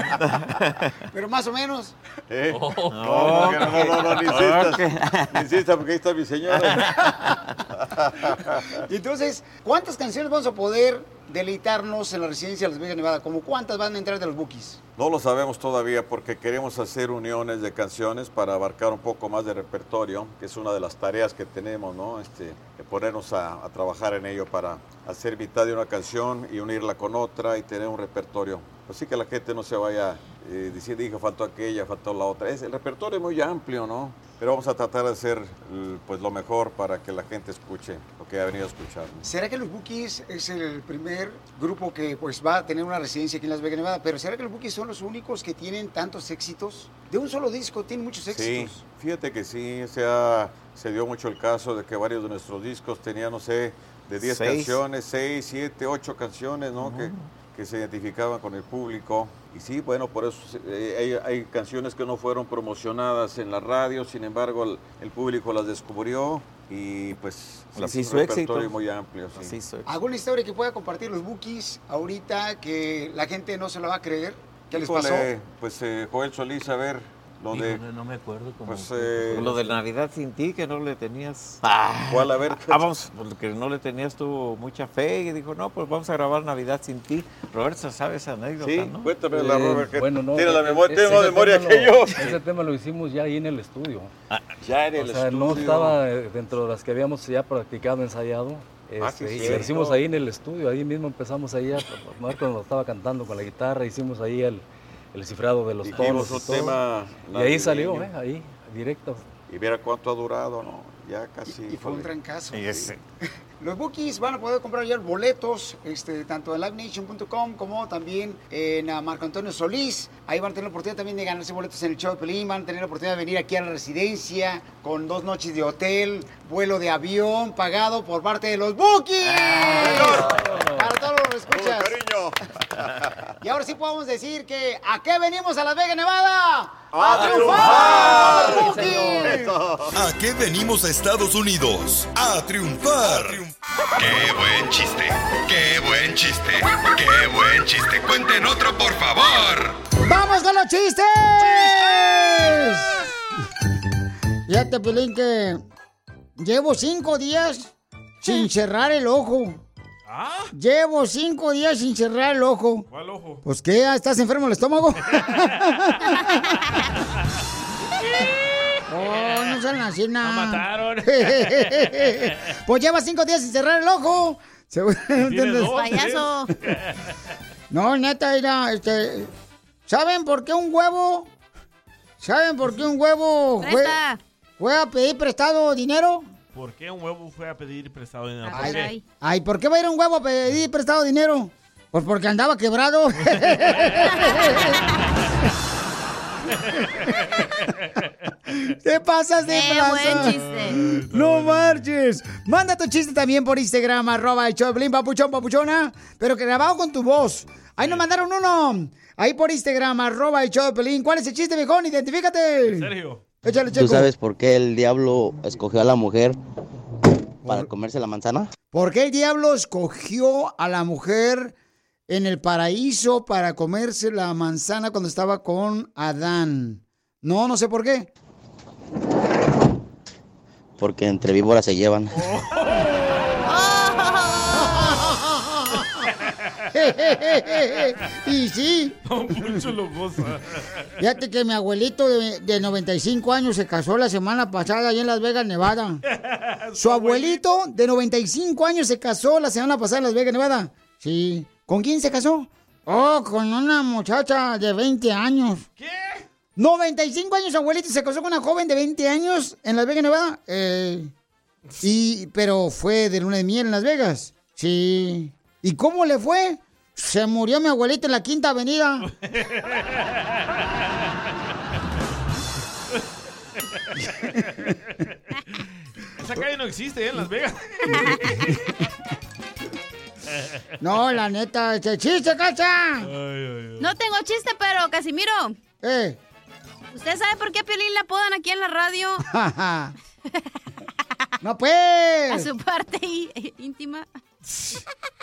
Pero más o menos. ¿Eh? Oh. No, no, no, no, no, ni insistas. Ok. Ni insistas porque ahí está mi señora. Entonces, ¿cuántas canciones vamos a poder deleitarnos en la residencia de Las Vegas, Nevada? ¿Como cuántas van a entrar de los bookies? No lo sabemos todavía porque queremos hacer uniones de canciones para abarcar un poco más de repertorio, que es una de las tareas que tenemos, ¿no? Este, ponernos a trabajar en ello para hacer mitad de una canción y unirla con otra y tener un repertorio. Así que la gente no se vaya eh, diciendo, dijo, faltó aquella, faltó la otra. Es, el repertorio es muy amplio, ¿no? Pero vamos a tratar de hacer pues, lo mejor para que la gente escuche lo que ha venido a escuchar. ¿no? ¿Será que los Bookies es el primer grupo que pues va a tener una residencia aquí en Las Vegas, Nevada? Pero ¿será que los Bookies son los únicos que tienen tantos éxitos? De un solo disco tienen muchos Sí, éxitos. fíjate que sí, se, ha- se dio mucho el caso de que varios de nuestros discos tenían, no sé, de 10 Seis. canciones, 6, 7, 8 canciones, ¿no? Que, que se identificaban con el público. Y sí, bueno, por eso eh, hay, hay canciones que no fueron promocionadas en la radio, sin embargo, el, el público las descubrió y pues sí, Las es hizo un éxito. repertorio muy amplio. sí. Así soy. ¿Alguna historia que pueda compartir los Bookies ahorita que la gente no se la va a creer? ¿Qué les pasó? Pues eh, Joel Solís, a ver, lo de... No me acuerdo cómo. Pues, eh, Lo de Navidad sin ti, que no le tenías. ¿Cuál? A ver. Ah, vamos, porque no le tenías tú mucha fe y dijo, no, pues vamos a grabar Navidad sin ti. Roberto sabe esa anécdota, Sí, ¿no? cuéntame la Robert, que Bueno, no, tiene la e- memoria, e- más ese memoria que lo- yo. Ese tema lo hicimos ya ahí en el estudio. Ya en el o sea, no estudio. estaba eh, dentro de las que habíamos ya practicado, ensayado. Este, Ah, sí, y lo hicimos ahí en el estudio, ahí mismo empezamos ahí a Marco nos estaba cantando con la guitarra, hicimos ahí el, el cifrado de los un todo. tema y ahí salió, eh, ahí, directo. Y mira cuánto ha durado, ¿no? Ya casi. Y fue un trancazo. Y ese- Los bookies van a poder comprar ya boletos, este, tanto en livenation.com como también en ah, Marco Antonio Solís. Ahí van a tener la oportunidad también de ganarse boletos en el show de Pelín. Van a tener la oportunidad de venir aquí a la residencia con dos noches de hotel, vuelo de avión pagado por parte de los bookies. Para escuchas. Y ahora sí podemos decir que ¿a qué venimos a Las Vegas, Nevada? ¡A, triunfar! ¿A qué venimos a Estados Unidos? A triunfar. ¡Qué buen chiste! ¡Qué buen chiste! ¡Qué buen chiste! ¡Cuenten otro, por favor! ¡Vamos con los chistes! Fíjate, Pelín, que llevo cinco días sin cerrar el ojo. Llevo cinco días sin cerrar el ojo. ¿Cuál ojo? Pues, ¿qué? ¿Estás enfermo del estómago? oh, no sean así, nada. mataron. pues lleva cinco días sin cerrar el ojo. Payaso. No, neta, mira, este... ¿Saben por qué un huevo? ¿Saben por qué un huevo fue, Presta. fue a pedir prestado dinero? ¿Por qué un huevo fue a pedir prestado dinero? ¿Por Ay, qué? ay, ¿por qué va a ir un huevo a pedir prestado dinero? Pues porque andaba quebrado. ¿Qué pasas de Qué plaza? buen chiste. No marches. Manda tu chiste también por Instagram, arroba el Piolín, papuchón, papuchona, pero que grabado con tu voz. Ahí nos mandaron uno. Ahí por Instagram, arroba el Piolín. ¿Cuál es el chiste, viejón? Identifícate. Sergio. Échale, ¿Tú sabes por qué el diablo escogió a la mujer para comerse la manzana? ¿Por qué el diablo escogió a la mujer en el paraíso para comerse la manzana cuando estaba con Adán? No, no sé por qué. Porque entre víboras se llevan. y sí. Mucho lo goza. Fíjate que mi abuelito de, de 95 años se casó la semana pasada allá en Las Vegas, Nevada. Su abuelito de 95 años se casó la semana pasada en Las Vegas, Nevada. Sí. ¿Con quién se casó? Oh, con una muchacha de 20 años. ¿Qué? 95 años, abuelito se casó con una joven de 20 años en Las Vegas, Nevada. Eh, y, pero fue de luna de miel en Las Vegas. Sí. ¿Y cómo le fue? Se murió mi abuelito en la quinta avenida. Esa calle no existe ¿eh? en Las Vegas. No, la neta, este chiste, cacha. No tengo chiste, pero Casimiro. Eh. ¿Usted sabe por qué a Piolín le apodan aquí en la radio? no pues. A su parte í- íntima.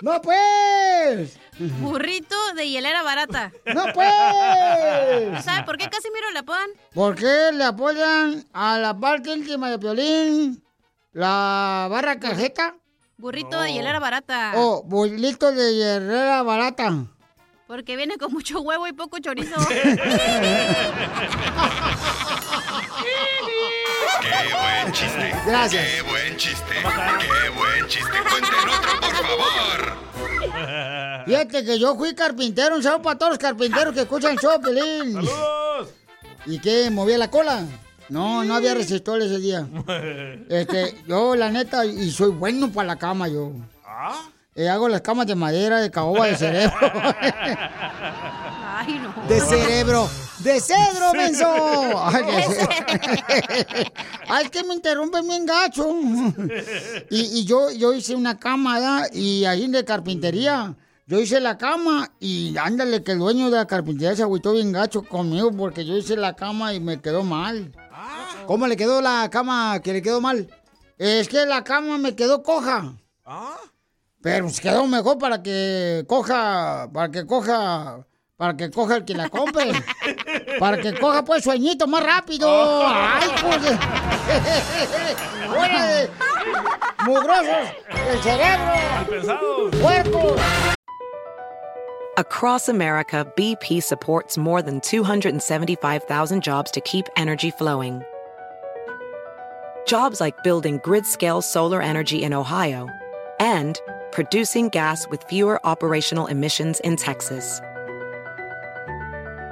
No pues. Burrito de hielera barata. No pues. ¿Sabe por qué Casimiro le apodan? ¿Por qué le apoyan a la parte íntima de Piolín la barra cajeta? Burrito de hielera barata. O bolito de hierrera barata. Porque viene con mucho huevo y poco chorizo. ¡Qué buen chiste! Gracias. ¡Qué buen chiste! ¡Qué buen chiste! ¡Cuenten otro, por favor! Fíjate que yo fui carpintero, un saludo para todos los carpinteros que escuchan el show, Pelín. ¡Saludos! ¿Y qué? ¿Movía la cola? No, no había resistol ese día. Este, yo, la neta, y soy bueno para la cama, yo. Eh, hago las camas de madera, de caoba, de cerebro. Ay, no. De cerebro. ¡De cedro, menso! Ay, que me interrumpen bien gacho. Y, y yo, yo hice una cama, ¿verdad? Y ahí de carpintería. Yo hice la cama y ándale, que el dueño de la carpintería se agüitó bien gacho conmigo porque yo hice la cama y me quedó mal. ¿Cómo le quedó la cama que le quedó mal? Es que la cama me quedó coja. Pero pues quedó mejor para que coja, para que coja, para que coja el que la compre. para que coja pues sueñito más rápido. Ay, pues. de- Fuera de mugrosos, el cerebro. Puerco. Across America, BP supports more than 275,000 jobs to keep energy flowing. Jobs like building grid scale solar energy in Ohio and producing gas with fewer operational emissions in Texas.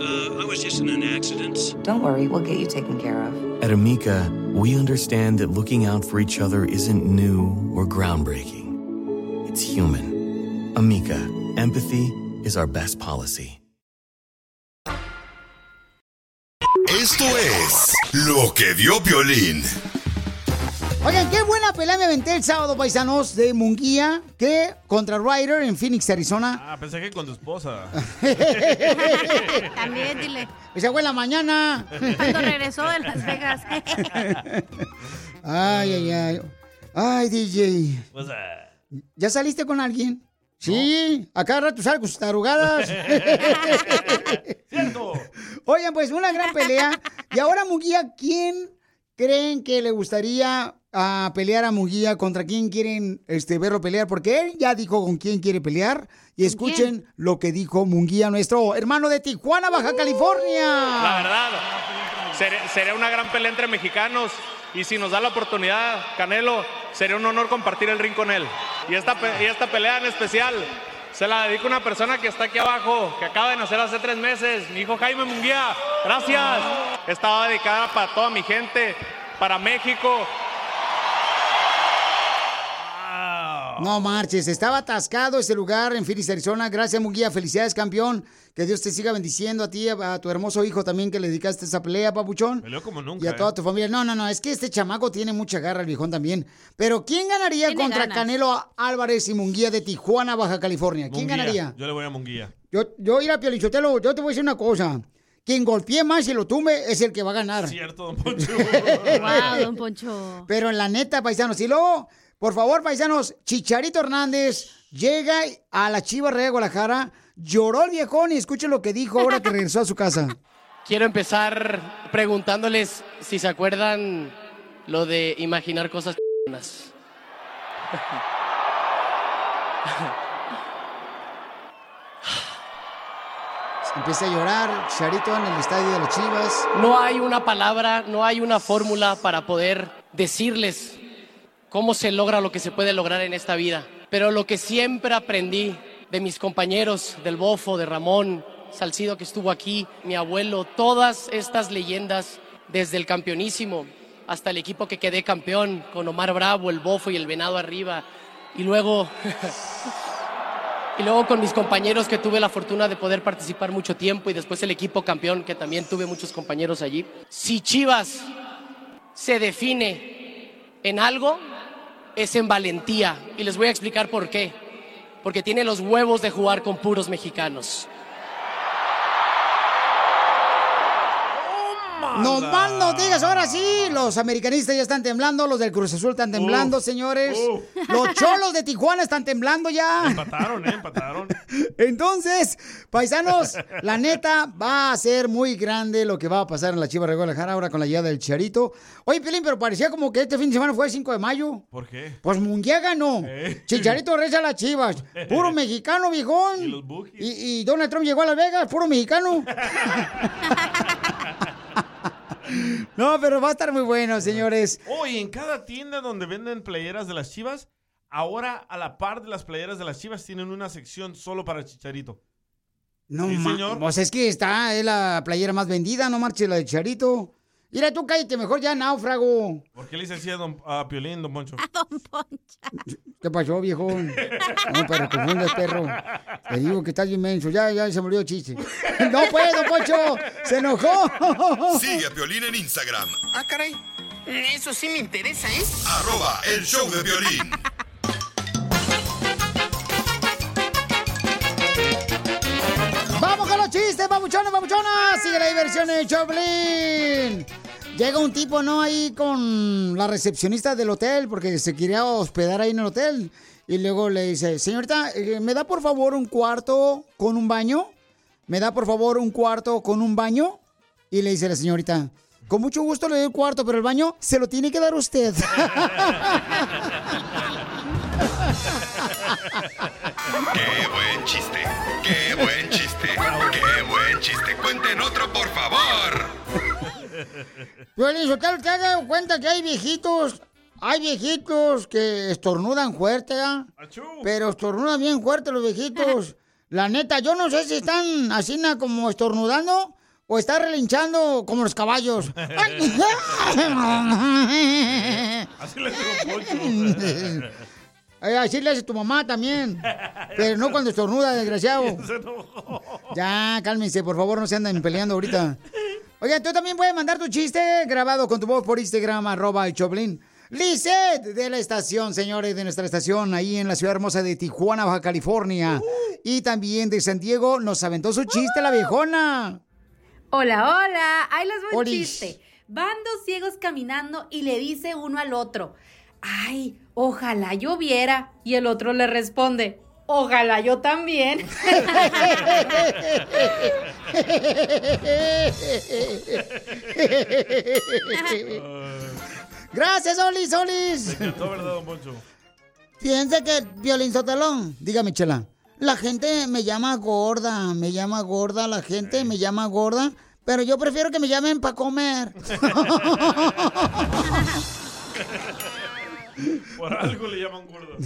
I was just in an accident. Don't worry, we'll get you taken care of. At Amica, we understand that looking out for each other isn't new or groundbreaking. It's human. Amica, empathy is our best policy. Esto es lo que vio Violín. Oigan, qué buena pelea me aventé el sábado, paisanos, de Munguía, que contra Ryder en Phoenix, Arizona. Ah, pensé que con tu esposa. También dile. Esa fue en la mañana. Cuando regresó de Las Vegas. Ay, ay, ay. Ay, DJ. What's that? ¿Ya saliste con alguien? Sí, a cada rato sale con sus tarugadas. Cierto. Oigan, pues una gran pelea. Y ahora, Munguía, ¿quién creen que le gustaría ah, pelear a Munguía? ¿Contra quién quieren este, verlo pelear? Porque él ya dijo con quién quiere pelear. Y escuchen lo que dijo Munguía, nuestro hermano de Tijuana, Baja California. La verdad, ser- sería una gran pelea entre mexicanos y si nos da la oportunidad, Canelo, sería un honor compartir el ring con él. Y esta, y esta pelea en especial se la dedico a una persona que está aquí abajo, que acaba de nacer hace tres meses, mi hijo Jaime Munguía. Gracias. Estaba dedicada para toda mi gente, para México. No marches, estaba atascado ese lugar en Phoenix, Arizona. Gracias, Munguía. Felicidades, campeón. Que Dios te siga bendiciendo a ti, a, a tu hermoso hijo también que le dedicaste esa pelea, papuchón. Peleó como nunca. Y a ¿eh? toda tu familia. No, no, no, es que este chamaco tiene mucha garra, el viejón también. Pero ¿quién ganaría contra. Canelo Álvarez y Munguía de Tijuana, Baja California? ¿Quién Munguía. ganaría? Yo le voy a Munguía. Yo, yo ir a Piolichotelo, yo te voy a decir una cosa. Quien golpee más y lo tumbe es el que va a ganar. Cierto, don Poncho. Wow, don Poncho. Pero en la neta, paisanos. Y luego, por favor, paisanos, Chicharito Hernández llega a la Chiva Real de Guadalajara, lloró el viejón y escuchen lo que dijo ahora que regresó a su casa. Quiero empezar preguntándoles si se acuerdan lo de imaginar cosas chingonas. Empieza a llorar, Chicharito en el estadio de las Chivas. No hay una palabra, no hay una fórmula para poder decirles cómo se logra lo que se puede lograr en esta vida. Pero lo que siempre aprendí de mis compañeros, del Bofo, de Ramón, Salcido que estuvo aquí, mi abuelo, todas estas leyendas, desde el campeonísimo hasta el equipo que quedé campeón, con Omar Bravo, el Bofo y el Venado arriba. Y luego Y luego con mis compañeros que tuve la fortuna de poder participar mucho tiempo y después el equipo campeón que también tuve muchos compañeros allí. Si Chivas se define en algo, es en valentía. Y les voy a explicar por qué. Porque tiene los huevos de jugar con puros mexicanos. No más no digas, ahora sí, los americanistas ya están temblando, los del Cruz Azul están temblando, señores. Los cholos de Tijuana están temblando ya. Empataron, ¿eh? Empataron. Entonces, paisanos, la neta va a ser muy grande lo que va a pasar en la Chiva de Guadalajara ahora con la llegada del Charito. Oye, Pelín, pero parecía como que este fin de semana fue el 5 de mayo. ¿Por qué? Pues Munguía ganó. Eh. Chicharito reza a las chivas. Puro mexicano, viejón. Y los y Donald Trump llegó a Las Vegas, puro mexicano. no, pero va a estar muy bueno, señores. Hoy en cada tienda donde venden playeras de las chivas, ahora a la par de las playeras de las chivas tienen una sección solo para Chicharito. No, Sí, señor. Pues es que está es la playera más vendida, no marche la de Chicharito. Mira, tú cállate mejor ya, náufrago. ¿Por qué le dice así a, don, a Piolín, don Poncho? ¿Qué pasó, viejo? No, pero confunde perro. Te digo que estás inmenso. Ya, ya se murió el chiste. No puedo, Poncho. Se enojó. Sigue a Piolín en Instagram, Ah, caray. Eso sí me interesa, ¿eh? arroba el show de violín. ¡Vamos con los chistes, babuchones, babuchonas! Sigue la diversión en Choplin. Llega un tipo, ¿no? Ahí con la recepcionista del hotel, porque se quería hospedar ahí en el hotel. Y luego le dice, señorita, eh, ¿me da por favor un cuarto con un baño? ¿Me da por favor un cuarto con un baño? Y le dice la señorita, con mucho gusto le doy el cuarto, pero el baño se lo tiene que dar usted. ¡Qué buen chiste! ¡Qué buen chiste! ¡Qué buen chiste! ¡Cuenten otro, por favor! Piolín Sotelo, ¿te has dado cuenta que hay viejitos? Hay viejitos que estornudan fuerte, ¿ah? Pero estornudan bien fuerte los viejitos. La neta, yo no sé si están así na, como estornudando o están relinchando como los caballos. Así le digo. Eh, Así le hace tu mamá también. Pero no cuando estornuda, desgraciado. Ya, cálmense, por favor, no se anden peleando ahorita. Oye, tú también puedes mandar tu chiste grabado con tu voz por Instagram, arroba el Choplin. Lisette de la estación, señores, de nuestra estación, ahí en la ciudad hermosa de Tijuana, Baja California. Y también de San Diego, nos aventó su chiste la viejona. Hola, hola. Ahí les voy un Olis. chiste. Van dos ciegos caminando y le dice uno al otro, ay, ojalá yo viera. Y el otro le responde, ojalá yo también. Gracias, Olis, Olis. Me encantó, ¿verdad, don Poncho? Fíjense que, Violín Sotelón, dígame, Chela. La gente me llama gorda, me llama gorda, la gente me llama gorda, pero yo prefiero que me llamen para comer. Por algo le llaman gordo.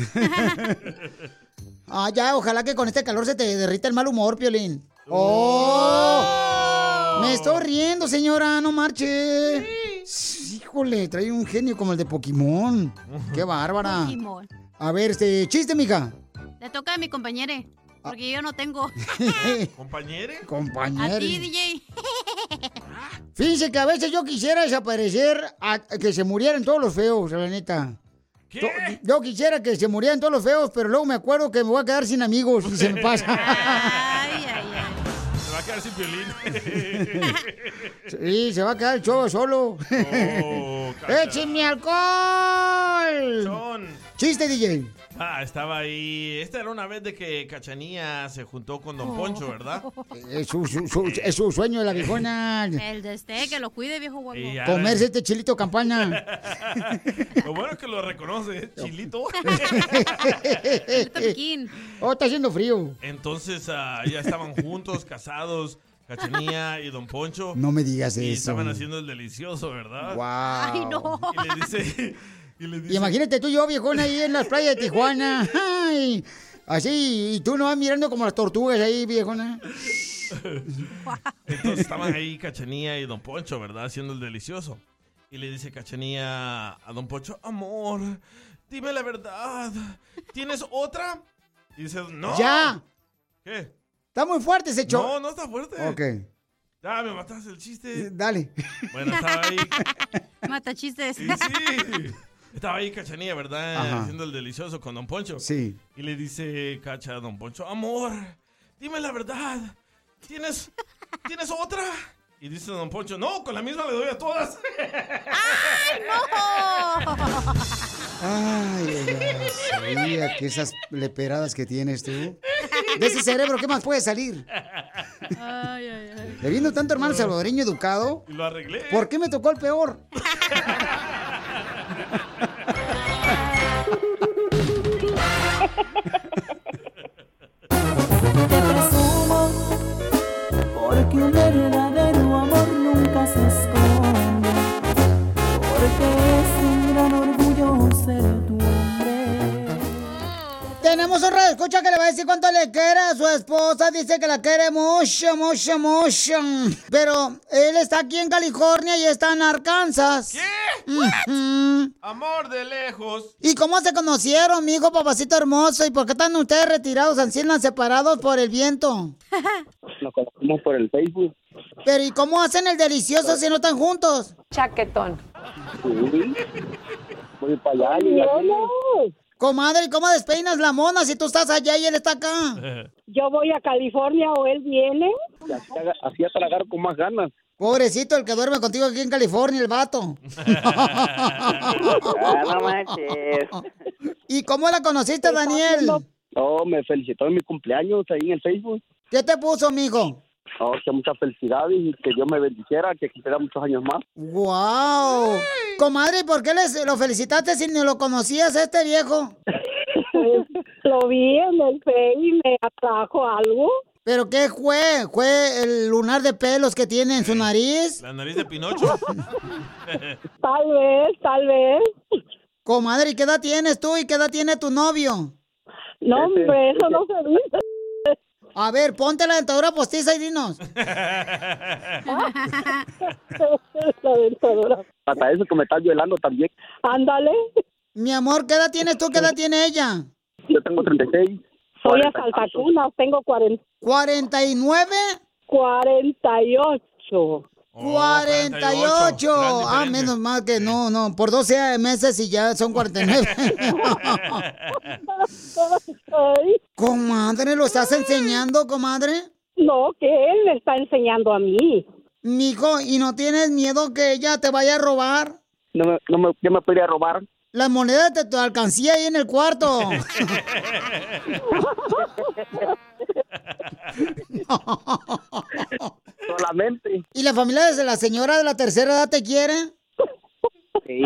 Ah, ya, ojalá que con este calor se te derrita el mal humor, Piolín. ¡Oh! Me estoy riendo, señora, no marche. Híjole, trae un genio como el de Pokémon. ¡Qué bárbara! Pokémon. A ver, este, chiste, mija. Le toca a mi compañere, porque yo no tengo. ¿Compañere? A Compañero. ti, DJ. Fíjense que a veces yo quisiera desaparecer, a- que se murieran todos los feos, la neta. Yo, yo quisiera que se murieran todos los feos, pero luego me acuerdo que me voy a quedar sin amigos y se me pasa. Se va a quedar sin violín. Sí, se va a quedar el show solo. ¡Échenme alcohol! Chiste, DJ. Ah, estaba ahí. Esta era una vez de que Cachanía se juntó con Don Poncho, ¿verdad? Es su, su- su- es su sueño de la viejona. El de este, que lo cuide, viejo guapo. Y Comerse este chilito campana. Lo bueno es que lo reconoce, ¿eh? Chilito. Oh, está haciendo frío. Entonces ah, ya estaban juntos, casados, Cachanía y Don Poncho. No me digas Y eso. estaban haciendo el delicioso, ¿verdad? Guau. Ay, no. Y le dice... Y dice Imagínate tú y yo, viejona, ahí en las playas de Tijuana. Ay, así, y tú no vas mirando como las tortugas ahí, viejona. Entonces estaban ahí Cachanía y Don Poncho, ¿verdad? Haciendo el delicioso. Y le dice Cachanía a Don Poncho, amor, dime la verdad. ¿Tienes otra? Y dice, no. ¡Ya! ¿Qué? Está muy fuerte ese show. No, no está fuerte. Ok. Ya, me mataste el chiste. Dale. Bueno, estaba ahí. Mata chistes. Sí, sí. Estaba ahí Cachanía, ¿verdad? Ajá. Haciendo el delicioso con Don Poncho. Sí. Y le dice Cacha a Don Poncho, amor, dime la verdad. ¿Tienes, ¿tienes otra? Y dice Don Poncho, no, con la misma le doy a todas. Ay, Dios, sabía que esas leperadas que tienes tú. De ese cerebro, ¿qué más puede salir? Ay, ay, ay. Debiendo tanto hermano salvadoreño educado, Y lo arreglé. ¿por qué me tocó el peor? presumo porque un verdadero amor nunca se esconde Tenemos un radio escucha que le va a decir cuánto le quiere a su esposa. Dice que la quiere mucho, mucho, mucho. Pero él está aquí en California y está en Arkansas. ¿Qué? Amor de lejos. ¿Y cómo se conocieron, mi hijo papacito hermoso? ¿Y por qué están ustedes retirados, ancianos, separados por el viento? Nos conocimos por el Facebook. Pero ¿y cómo hacen el delicioso si no están juntos? Chaquetón. Sí. Voy para allá y. Comadre, ¿y cómo despeinas la mona si tú estás allá y él está acá? Yo voy a California o él viene. Así, la agarro con más ganas. Pobrecito, el que duerme contigo aquí en California, el vato. No manches. ¿Y cómo la conociste, Daniel? Oh, me felicitó en mi cumpleaños ahí en el Facebook. ¿Qué te puso, mijo? Oh, que muchas felicidades y que Dios me bendiciera, que cumpliera muchos años más. ¡Wow! Comadre, ¿y por qué les, lo felicitaste si no lo conocías a este viejo? Lo vi en el Face y me atrajo algo. ¿Pero qué fue? ¿Fue el lunar de pelos que tiene en su nariz? ¿La nariz de Pinocho? Tal vez, tal vez. Comadre, ¿y qué edad tienes tú y qué edad tiene tu novio? No, hombre, eso no se dice. A ver, ponte la dentadura postiza y dinos. La dentadura. Hasta eso que me estás violando también. Ándale. Mi amor, ¿qué edad tienes tú? ¿Qué edad tiene ella? Yo tengo 36. Soy asaltacunas, tengo 40. ¿49? 48. 48. Ah, menos mal que no, no. Por 12 meses y ya son 49. comadre, ¿lo estás enseñando, comadre? No, que él me está enseñando a mí. Mijo, ¿y no tienes miedo que ella te vaya a robar? No me, no me, ¿Qué me podría robar? Las monedas de tu alcancía ahí en el cuarto. Solamente. ¿Y la familia de la señora de la tercera edad te quiere? Sí,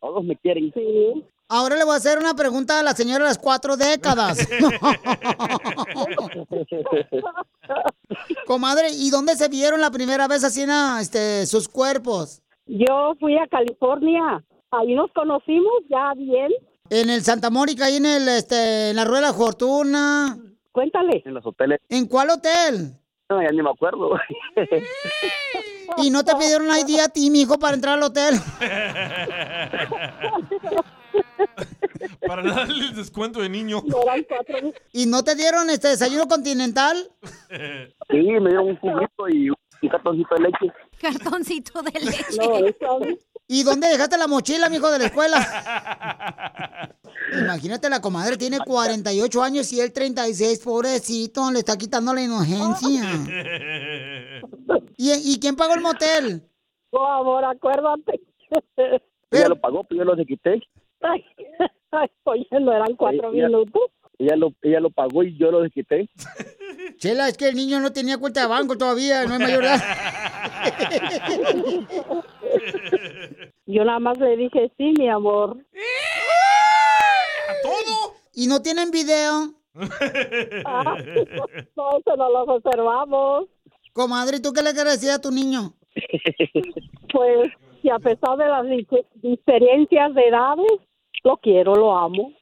todos me quieren. Sí. Ahora le voy a hacer una pregunta a la señora de las cuatro décadas. Comadre, ¿y dónde se vieron la primera vez así este, sus cuerpos? Yo fui a California. Ahí nos conocimos ya bien. En el Santa Mónica, ahí en el, este, en la Rueda de Fortuna. Cuéntale. En los hoteles. ¿En cuál hotel? No, ya ni me acuerdo. ¿Y no te pidieron ID a ti, mijo, para entrar al hotel? Para darle el descuento de niño. ¿Y no te dieron este desayuno continental? Sí, me dieron un juguito y un cartoncito de leche. Cartoncito de leche. ¿Y dónde dejaste la mochila, mijo, de la escuela? Imagínate, la comadre tiene 48 años y él 36, pobrecito, le está quitando la inocencia. ¿Y, y quién pagó el motel? No, amor, acuérdate. Ella lo pagó, pero yo lo quité. Ay, ay, oye, no eran cuatro Ella- minutos. Ella lo, ella lo pagó y yo lo quité. Chela, es que el niño no tenía cuenta de banco todavía, no es mayor edad. Yo nada más le dije, sí, mi amor. todo? ¿Y no tienen video? Ah, no, no los observamos. Comadre, ¿y tú qué le quieres decir a tu niño? Pues, y a pesar de las dif- diferencias de edades, lo quiero, lo amo.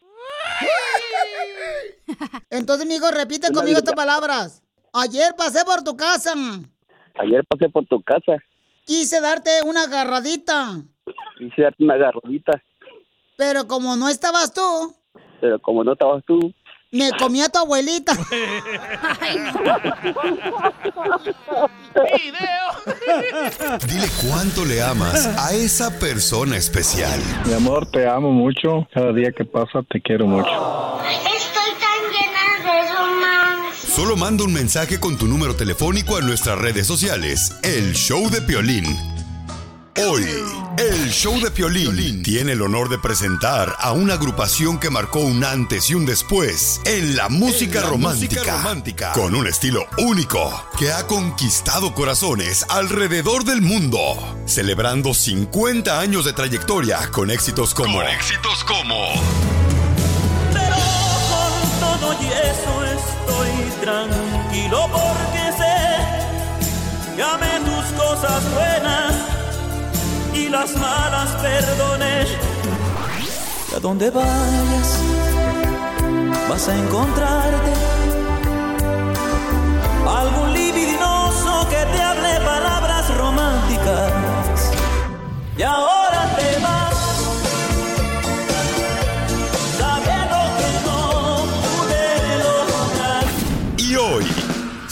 Entonces, mijo, repite conmigo estas palabras. Ayer pasé por tu casa. Ayer pasé por tu casa. Quise darte una agarradita. Quise darte una garrodita, Pero como no estabas tú, pero como no estabas tú, me comí a tu abuelita. Dile cuánto le amas a esa persona especial. Mi amor, te amo mucho. Cada día que pasa te quiero mucho. Solo manda un mensaje con tu número telefónico a nuestras redes sociales. El Show de Piolín. Hoy, el Show de Piolín tiene el honor de presentar a una agrupación que marcó un antes y un después en la música, la romántica, música romántica. con un estilo único que ha conquistado corazones alrededor del mundo, celebrando 50 años de trayectoria con éxitos como éxitos como con y eso estoy tranquilo porque sé que amé tus cosas buenas y las malas perdoné. Y a donde vayas vas a encontrarte algún libidinoso que te hable palabras románticas. Y ahora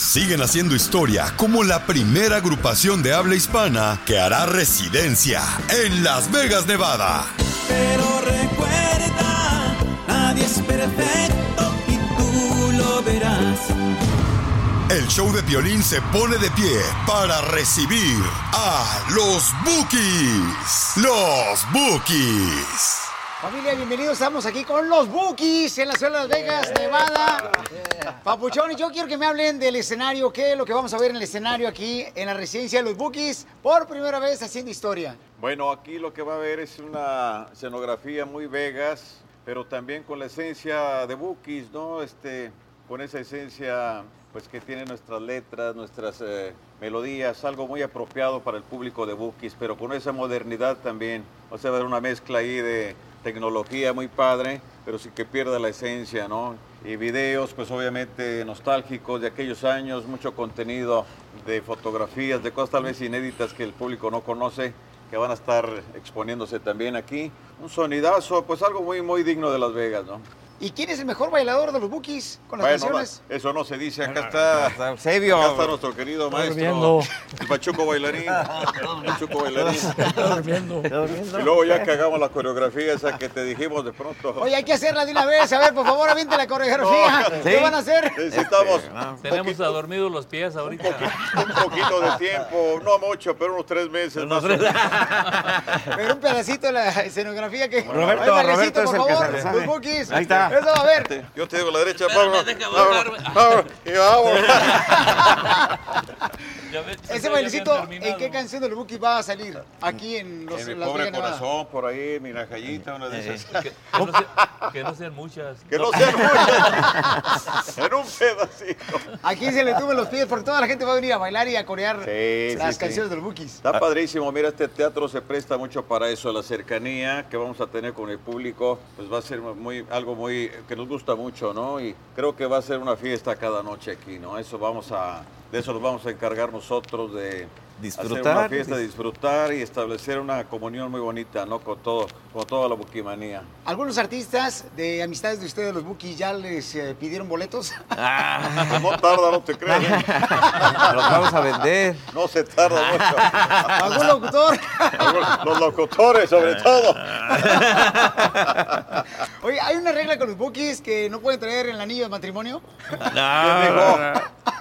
siguen haciendo historia como la primera agrupación de habla hispana que hará residencia en Las Vegas, Nevada. Pero recuerda, nadie es perfecto y tú lo verás. El show de Piolín se pone de pie para recibir a los Bookies. Los Bookies. Familia, bienvenidos. Estamos aquí con los Bookies en la ciudad de Las Vegas, Nevada. Papuchón, y yo quiero que me hablen del escenario. ¿Qué es lo que vamos a ver en el escenario aquí en la residencia de los Bookies? Por primera vez haciendo historia. Bueno, aquí lo que va a ver es una escenografía muy Vegas, pero también con la esencia de Bookies, ¿no? Este, con esa esencia pues que tiene nuestras letras, nuestras eh, melodías, algo muy apropiado para el público de Bookies, pero con esa modernidad también. O sea, va a haber una mezcla ahí de tecnología muy padre, pero sin que pierda la esencia, ¿no? Y videos, pues obviamente nostálgicos de aquellos años, mucho contenido de fotografías, de cosas tal vez inéditas que el público no conoce, que van a estar exponiéndose también aquí. Un sonidazo, pues algo muy, muy digno de Las Vegas, ¿no? ¿Y quién es el mejor bailador de los Bookies con las Bueno, canciones? no, eso no se dice, acá está Eusebio. Acá está nuestro querido Está maestro, durmiendo. el Pachuco bailarín, Pachuco bailarín. Está durmiendo. Está durmiendo. Y luego ya que hagamos la coreografía esa que te dijimos de pronto. Oye, hay que hacerla de una vez. A ver, por favor, aviente la coreografía. No, ¿Qué van a hacer? Necesitamos Tenemos adormidos los pies ahorita. un poquito de tiempo, no mucho, pero unos tres meses. más o menos. Pero un pedacito de la escenografía que... Roberto, Ay, Roberto es por el que favor, sabe. los Bookies. Ahí está. Eso va a ver. Yo te digo la derecha, Pablo. Y vamos. Ese bailecito, ¿en qué canción de los Bookies va a salir? Aquí en los En mi en Las pobre corazón, por ahí, mi najayita, una de esas. Que, que no se- que no sean muchas. Que no sean muchas. en un pedacito. Aquí se le tuve los pies porque toda la gente va a venir a bailar y a corear Sí, las sí, canciones sí. de los Bookies. Está padrísimo, mira, este teatro se presta mucho para eso, la cercanía que vamos a tener con el público, pues va a ser muy, algo muy, que nos gusta mucho, ¿no? Y creo que va a ser una fiesta cada noche aquí, ¿no? Eso vamos a, de eso nos vamos a encargar nosotros de hacer una Disfrutar. fiesta, disfrutar y establecer una comunión muy bonita, ¿no? Con todo, con toda la buquimanía. Algunos artistas de amistades de ustedes, los Bookies, ya les eh, pidieron boletos. Pues no tarda, no te creas. ¿eh? Los vamos a vender. No se tarda mucho. ¿Algún locutor? Los locutores, sobre todo. Oye, hay una regla con los Bookies que no pueden traer el anillo de matrimonio. ¿Quién dijo?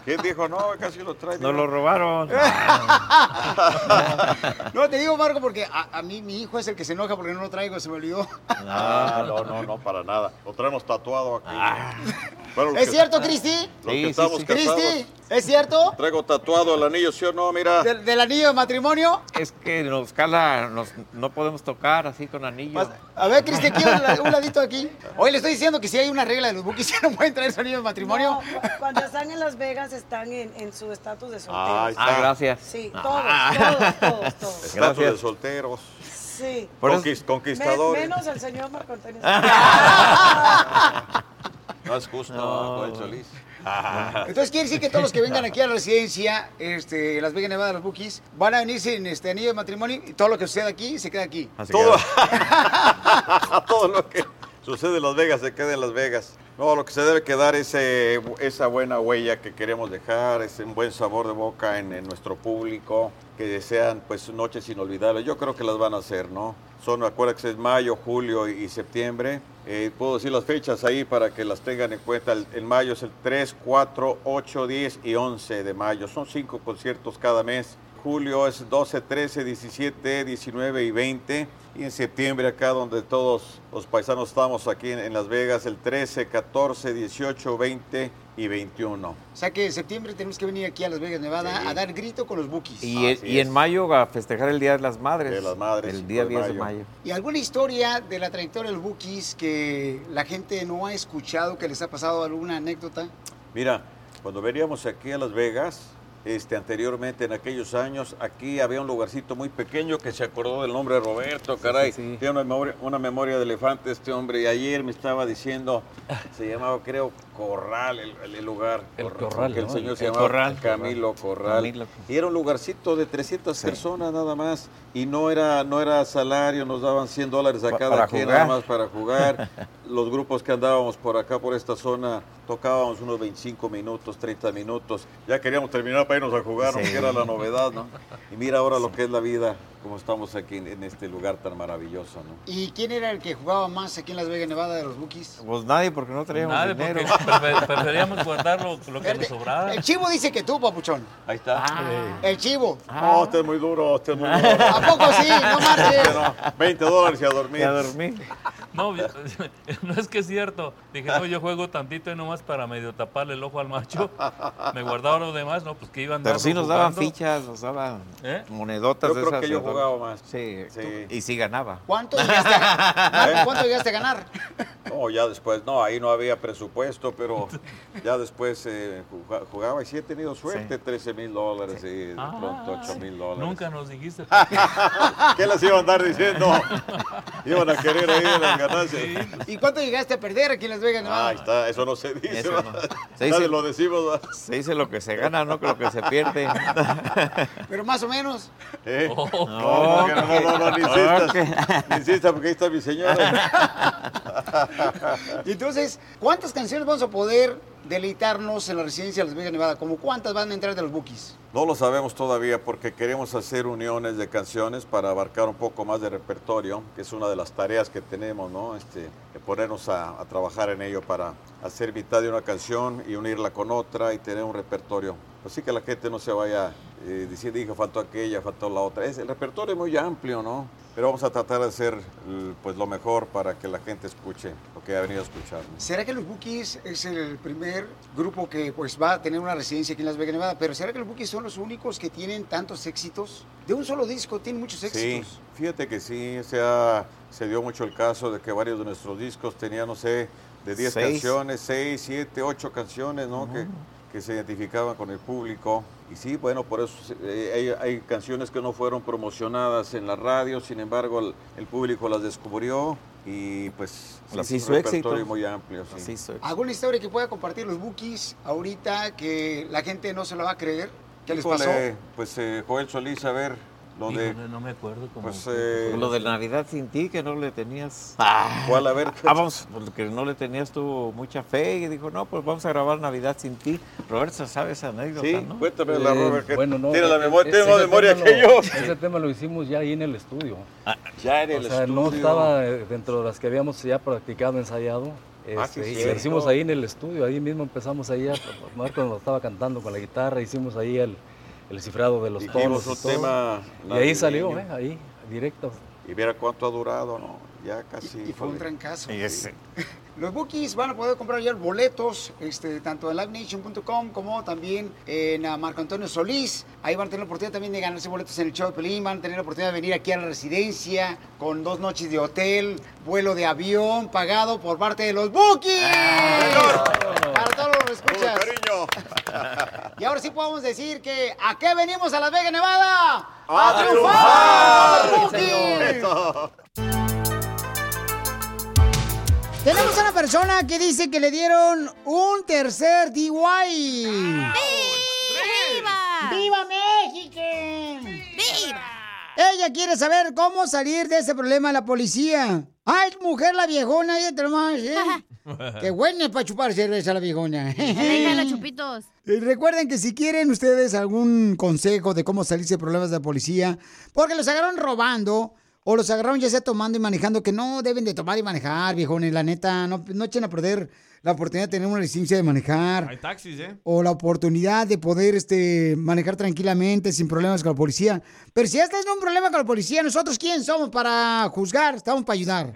¿Quién dijo? No, casi lo trae. Nos lo robaron. No, te digo, Marco, porque a, a mí mi hijo es el que se enoja porque no lo traigo, se me olvidó. Ah, no, no, no, para nada. Lo traemos tatuado aquí. Bueno, los ¿Es que- cierto, Cristi? Los que estamos casados. Cristi, ¿es cierto? Traigo tatuado el anillo, ¿sí o no? Mira. ¿Del, del anillo de matrimonio? Es que nos cala, nos, no podemos tocar así con anillo. A ver, Cristi, aquí un, la- un ladito aquí. Hoy le estoy diciendo que si hay una regla de los Bookies que no pueden traer su anillo de matrimonio. No, cu- cuando están en Las Vegas están en, en su estatus de solteros. Está. Ah, gracias. Sí, todos, todos, todos, todos. Estatus Gracias. de solteros. Sí. Conquist- conquistadores. menos el señor Marco Antonio. No es justo, Juan Solís. Entonces quiere decir que todos los que vengan aquí a la residencia, este, Las Vegas, Nevada, los Bookies, van a venir sin este anillo de matrimonio y todo lo que suceda aquí se queda aquí. Todo, todo lo que sucede en Las Vegas se queda en Las Vegas. No, lo que se debe quedar es eh, esa buena huella que queremos dejar, ese buen sabor de boca en, en nuestro público, que sean pues noches inolvidables. Yo creo que las van a hacer, ¿no? Son, acuérdense que es mayo, julio y, septiembre. Eh, puedo decir las fechas ahí para que las tengan en cuenta. El, en mayo es el 3, 4, 8, 10 y 11 de mayo. Son cinco conciertos cada mes. Julio es 12, 13, 17, 19 y 20. Y en septiembre acá donde todos los paisanos estamos aquí en, en Las Vegas, el 13, 14, 18, 20 y 21. O sea que en septiembre tenemos que venir aquí a Las Vegas, Nevada, Sí. a dar grito con los Bookies. Y, y en mayo a festejar el Día de las Madres. De las Madres, El día de 10 de mayo. mayo. ¿Y alguna historia de la trayectoria de los Bookies que la gente no ha escuchado, que les ha pasado alguna anécdota? Mira, cuando veníamos aquí a Las Vegas, este, anteriormente en aquellos años, aquí había un lugarcito muy pequeño que se acordó del nombre de Roberto, caray. Tiene una memoria, una memoria de elefante este hombre. Y ayer me estaba diciendo, se llamaba, creo, Corral, el, el lugar. El Corral, el ¿no? señor se llamaba Corral. Camilo Corral. Y era un lugarcito de 300 personas nada más. Y no era, no era salario, nos daban 100 dólares a cada quien nada más para jugar. Los grupos que andábamos por acá, por esta zona, tocábamos unos 25 minutos, 30 minutos. Ya queríamos terminar para irnos a jugar. Sí. que era la novedad, ¿no? Y mira ahora lo que es la vida, como estamos aquí en, en este lugar tan maravilloso, ¿no? ¿Y quién era el que jugaba más aquí en Las Vegas, Nevada de los Bookies? Pues nadie, porque no traíamos Nadie, dinero. prefer- preferíamos guardar lo, lo que nos sobrara. El chivo dice que tú, papuchón. Ahí está. El chivo. No, usted es muy duro, usted es muy duro. ¿A poco sí? No marches. No, 20 dólares y a dormir. Y a dormir. No, yo- no es que es cierto. Dije, no, yo juego tantito y nomás para medio taparle el ojo al macho. Me guardaba lo demás, no, pues que iban Pero sí nos daban fichas, nos daban ¿Eh? monedotas Yo creo esas que yo jugaba más. Sí, Sí. y sí ganaba. ¿Cuánto llegaste a, Marco, ¿cuánto llegaste a ganar? No, ya después, no, ahí no había presupuesto, pero ya después eh, juga- jugaba y sí he tenido suerte, 13 mil dólares y de Ah, pronto 8 mil dólares. Nunca nos dijiste. ¿Qué les iba a andar diciendo? Iban a querer ahí las ganancias. ¿Y cuánto llegaste a perder aquí en Las Vegas, Nevada? Ah, ahí está, eso no se dice. Eso no. Se dice- lo decimos. Se dice lo que se gana, no lo que se pierde. Pero más o menos. ¿Eh? Oh. No, no, no, no, no, ni insistas. Ok. Ni insistas porque ahí está mi señora. Entonces, ¿cuántas canciones vamos a poder deleitarnos en la residencia de Las Vegas, Nevada? ¿Como cuántas van a entrar de los Bookies? No lo sabemos todavía porque queremos hacer uniones de canciones para abarcar un poco más de repertorio, que es una de las tareas que tenemos, ¿no? Este, ponernos a trabajar en ello para hacer mitad de una canción y unirla con otra y tener un repertorio. Así que la gente no se vaya eh, diciendo, faltó aquella, faltó la otra. Es, el repertorio es muy amplio, ¿no? Pero vamos a tratar de hacer pues, lo mejor para que la gente escuche lo que ha venido a escuchar. ¿no? ¿Será que los Bookies es el primer grupo que pues va a tener una residencia aquí en Las Vegas, Nevada? Pero ¿será que los Bookies son los únicos que tienen tantos éxitos? De un solo disco tienen muchos Sí, éxitos. fíjate que sí, se, ha- se dio mucho el caso de que varios de nuestros discos tenían, no sé, de 10 Seis. canciones, 6, 7, 8 canciones, ¿no? Que, que se identificaban con el público. Y sí, bueno, por eso eh, hay, hay canciones que no fueron promocionadas en la radio, sin embargo, el, el público las descubrió y pues sí, Las hizo un éxito. repertorio muy amplio. sí. Así soy. ¿Alguna historia que pueda compartir los Bookies ahorita que la gente no se la va a creer? ¿Qué les Híjole, pasó? Pues eh, Joel Solís, a ver, lo de... Híjole, no me acuerdo cómo. Pues, eh, Lo de Navidad sin ti, que no le tenías. ¿Cuál? A ver. Ah, vamos, porque no le tenías tú mucha fe y dijo, no, pues vamos a grabar Navidad sin ti. Roberto sabe esa anécdota, Sí, ¿no? cuéntame la Robert, que bueno, no, tiene la eh, memoria, eh, tiene más ese memoria que yo. Ese tema lo hicimos ya ahí en el estudio. Ya en el o sea, no estudio. estaba eh, dentro de las que habíamos ya practicado, ensayado. Ah, Este, sí, y lo hicimos ahí en el estudio, ahí mismo empezamos ahí a, Marco nos estaba cantando con la guitarra, hicimos ahí el, el cifrado de los toros un y todo. tema y ahí salió, eh, ahí, directo. Y viera cuánto ha durado, ¿no? Ya casi. Y fue un trancazo. Y ese- Los Bookies van a poder comprar ya boletos, este, tanto en livenation.com como también en ah, Marco Antonio Solís. Ahí van a tener la oportunidad también de ganarse boletos en el show de Pelín. Van a tener la oportunidad de venir aquí a la residencia con dos noches de hotel, vuelo de avión pagado por parte de los Bookies. Para escuchas. Y ahora sí podemos decir que ¿a qué venimos a Las Vegas, Nevada? ¡A triunfar! triunfar! Tenemos a una persona que dice que le dieron un tercer DUI. ¡Viva! ¡Viva México! ¡Viva! Ella quiere saber cómo salir de ese problema de la policía. Ay, mujer, la viejona, ya te lo más, ¿eh? Qué buena para chupar cerveza la viejona. Déjala, chupitos. Y recuerden que si quieren ustedes algún consejo de cómo salirse de problemas de la policía, porque los agarraron robando o los agarraron ya sea tomando y manejando, que no deben de tomar y manejar, viejones, la neta, no, no echen a perder la oportunidad de tener una licencia de manejar. Hay taxis, ¿eh? O la oportunidad de poder este, manejar tranquilamente, sin problemas con la policía. Pero si ya estás en un problema con la policía, ¿nosotros quién somos para juzgar? Estamos para ayudar.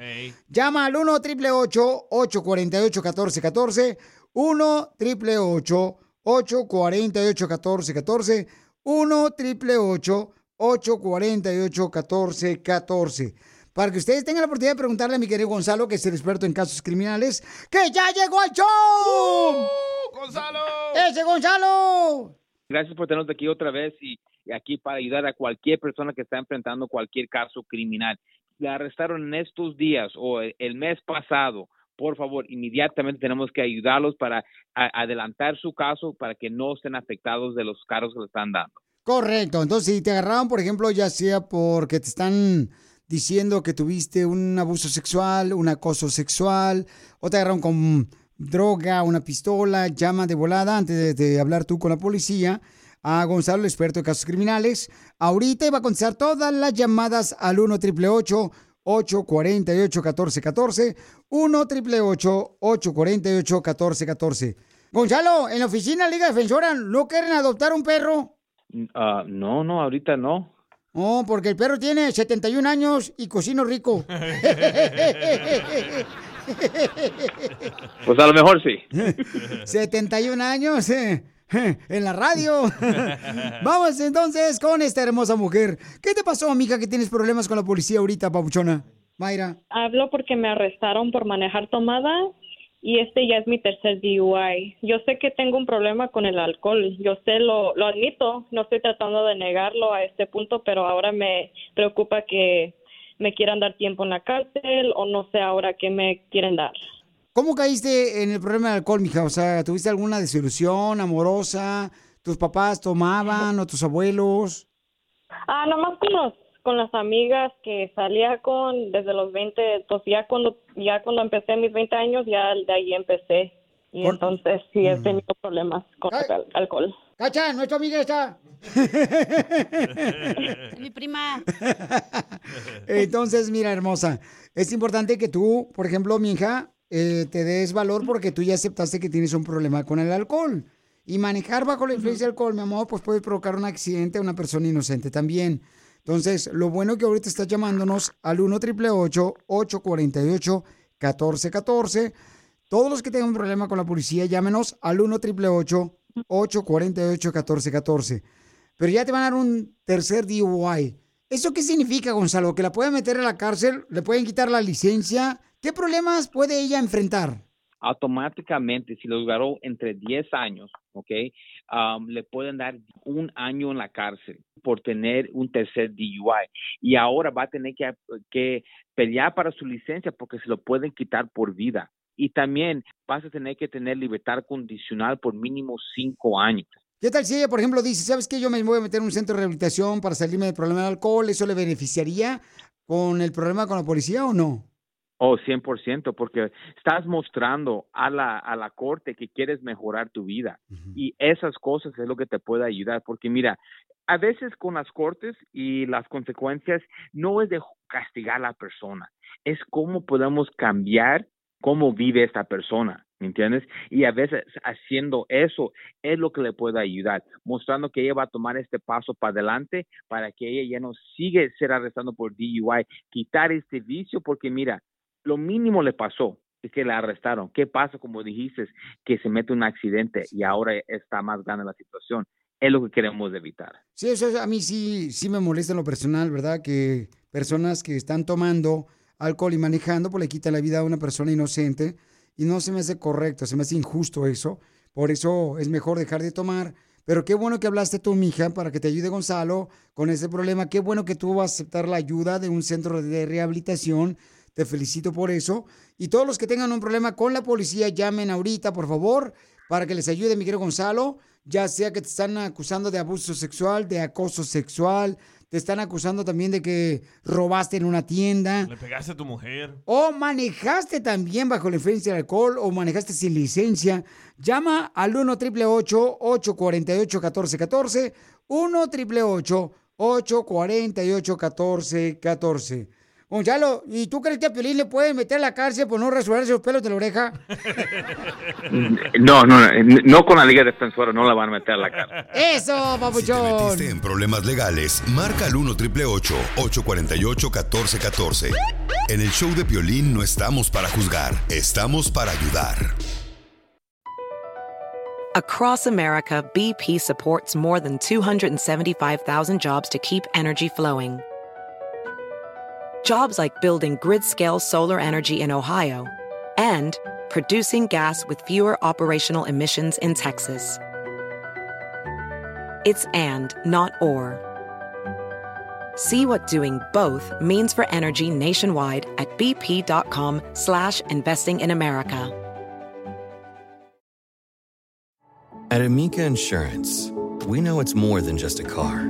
Llama al 1 888 848 1414 1 888 848 1414 1 888 848 1414 para que ustedes tengan la oportunidad de preguntarle a mi querido Gonzalo, que es el experto en casos criminales, que ya llegó al show. ¡Uh, ¡Gonzalo! ¡Ese Gonzalo! Gracias por tenernos aquí otra vez y, y aquí para ayudar a cualquier persona que está enfrentando cualquier caso criminal. La arrestaron en estos días o el, el mes pasado. Por favor, inmediatamente tenemos que ayudarlos para a- adelantar su caso para que no estén afectados de los cargos que le están dando. Correcto. Entonces, si te agarraron, por ejemplo, ya sea porque te están diciendo que tuviste un abuso sexual, un acoso sexual, o te agarraron con droga, una pistola, llama de volada antes de, hablar tú con la policía a Gonzalo, experto de casos criminales. Ahorita va a contestar todas las llamadas al 1 888 848 1414 1 888 848 1414 Gonzalo, en la oficina Liga Defensora, ¿no quieren adoptar un perro? Ah, no, no, ahorita no. Oh, porque el perro tiene 71 años y cocino rico. Pues a lo mejor sí. 71 años eh, eh, en la radio. Vamos entonces con esta hermosa mujer. ¿Qué te pasó, amiga, que tienes problemas con la policía ahorita, papuchona? Mayra. Hablo porque me arrestaron por manejar tomada y este ya es mi tercer DUI. Yo sé que tengo un problema con el alcohol, yo sé, lo, lo admito, no estoy tratando de negarlo a este punto, pero ahora me preocupa que me quieran dar tiempo en la cárcel o no sé ahora qué me quieren dar. ¿Cómo caíste en el problema del alcohol, mija? O sea, ¿tuviste alguna desilusión amorosa? ¿Tus papás tomaban o tus abuelos? Ah, nomás con los con las amigas que salía con desde los 20, pues ya cuando ya cuando empecé mis 20 años ya de ahí empecé y entonces sí he tenido problemas con el al- alcohol. ¡Cacha, nuestra amiga está! Mi prima. Entonces, mira, hermosa, es importante que tú, por ejemplo, mi hija, eh, te des valor porque tú ya aceptaste que tienes un problema con el alcohol. Y manejar bajo la influencia del alcohol, mi amor, pues puede provocar un accidente a una persona inocente también. Entonces, lo bueno que ahorita estás llamándonos al 1 888 848 1414 Todos los que tengan un problema con la policía, llámenos al 1 888 848 1414 Pero ya te van a dar un tercer DUI. ¿Eso qué significa, Gonzalo? ¿Que la pueden meter a la cárcel? ¿Le pueden quitar la licencia? ¿Qué problemas puede ella enfrentar? automáticamente, si lo agarró entre 10 años, ¿ok? Um, le pueden dar un año en la cárcel por tener un tercer DUI. Y ahora va a tener que, que pelear para su licencia porque se lo pueden quitar por vida. Y también vas a tener que tener libertad condicional por mínimo cinco años. ¿Qué tal si ella, por ejemplo, dice, ¿sabes qué? Yo me voy a meter en un centro de rehabilitación para salirme del problema del alcohol. ¿Eso le beneficiaría con el problema con la policía o no? Oh, 100%, porque estás mostrando a la, a la corte que quieres mejorar tu vida. Y esas cosas es lo que te puede ayudar, porque mira, a veces con las cortes y las consecuencias no es de castigar a la persona, es cómo podemos cambiar cómo vive esta persona, ¿me entiendes? Y a veces haciendo eso es lo que le puede ayudar, mostrando que ella va a tomar este paso para adelante para que ella ya no sigue ser arrestando por DUI, quitar este vicio, porque mira, lo mínimo le pasó es que la arrestaron. ¿Qué pasa, como dijiste, que se mete un accidente y ahora está más grande la situación? Es lo que queremos evitar. Sí, eso es- a mí sí, sí me molesta en lo personal, ¿verdad? Que personas que están tomando alcohol y manejando, pues le quitan la vida a una persona inocente y no se me hace correcto, se me hace injusto eso. Por eso es mejor dejar de tomar. Pero qué bueno que hablaste tú, mija, para que te ayude Gonzalo con ese problema. Qué bueno que tú vas a aceptar la ayuda de un centro de rehabilitación. Te felicito por eso. Y todos los que tengan un problema con la policía, llamen ahorita, por favor, para que les ayude, mi querido Gonzalo. Ya sea que te están acusando de abuso sexual, de acoso sexual, te están acusando también de que robaste en una tienda. Le pegaste a tu mujer. O manejaste también bajo la influencia del alcohol o manejaste sin licencia. Llama al 1 888 848 1414 1 888 848 1414 Gonzalo, ¿y tú crees que a Piolín le pueden meter a la cárcel por no rasurarse los pelos de la oreja? No, no, no, no con la Liga Defensora, no la van a meter a la cara. ¡Eso, papuchón! Metiste en problemas legales, marca al 1 888 848 1414 En el show de Piolín no estamos para juzgar, estamos para ayudar. Across America, BP supports more than 275,000 jobs to keep energy flowing. Jobs like building grid scale solar energy in Ohio and producing gas with fewer operational emissions in Texas. It's and, not or. See what doing both means for energy nationwide at bp.com slash investing in America. At Amica Insurance, we know it's more than just a car.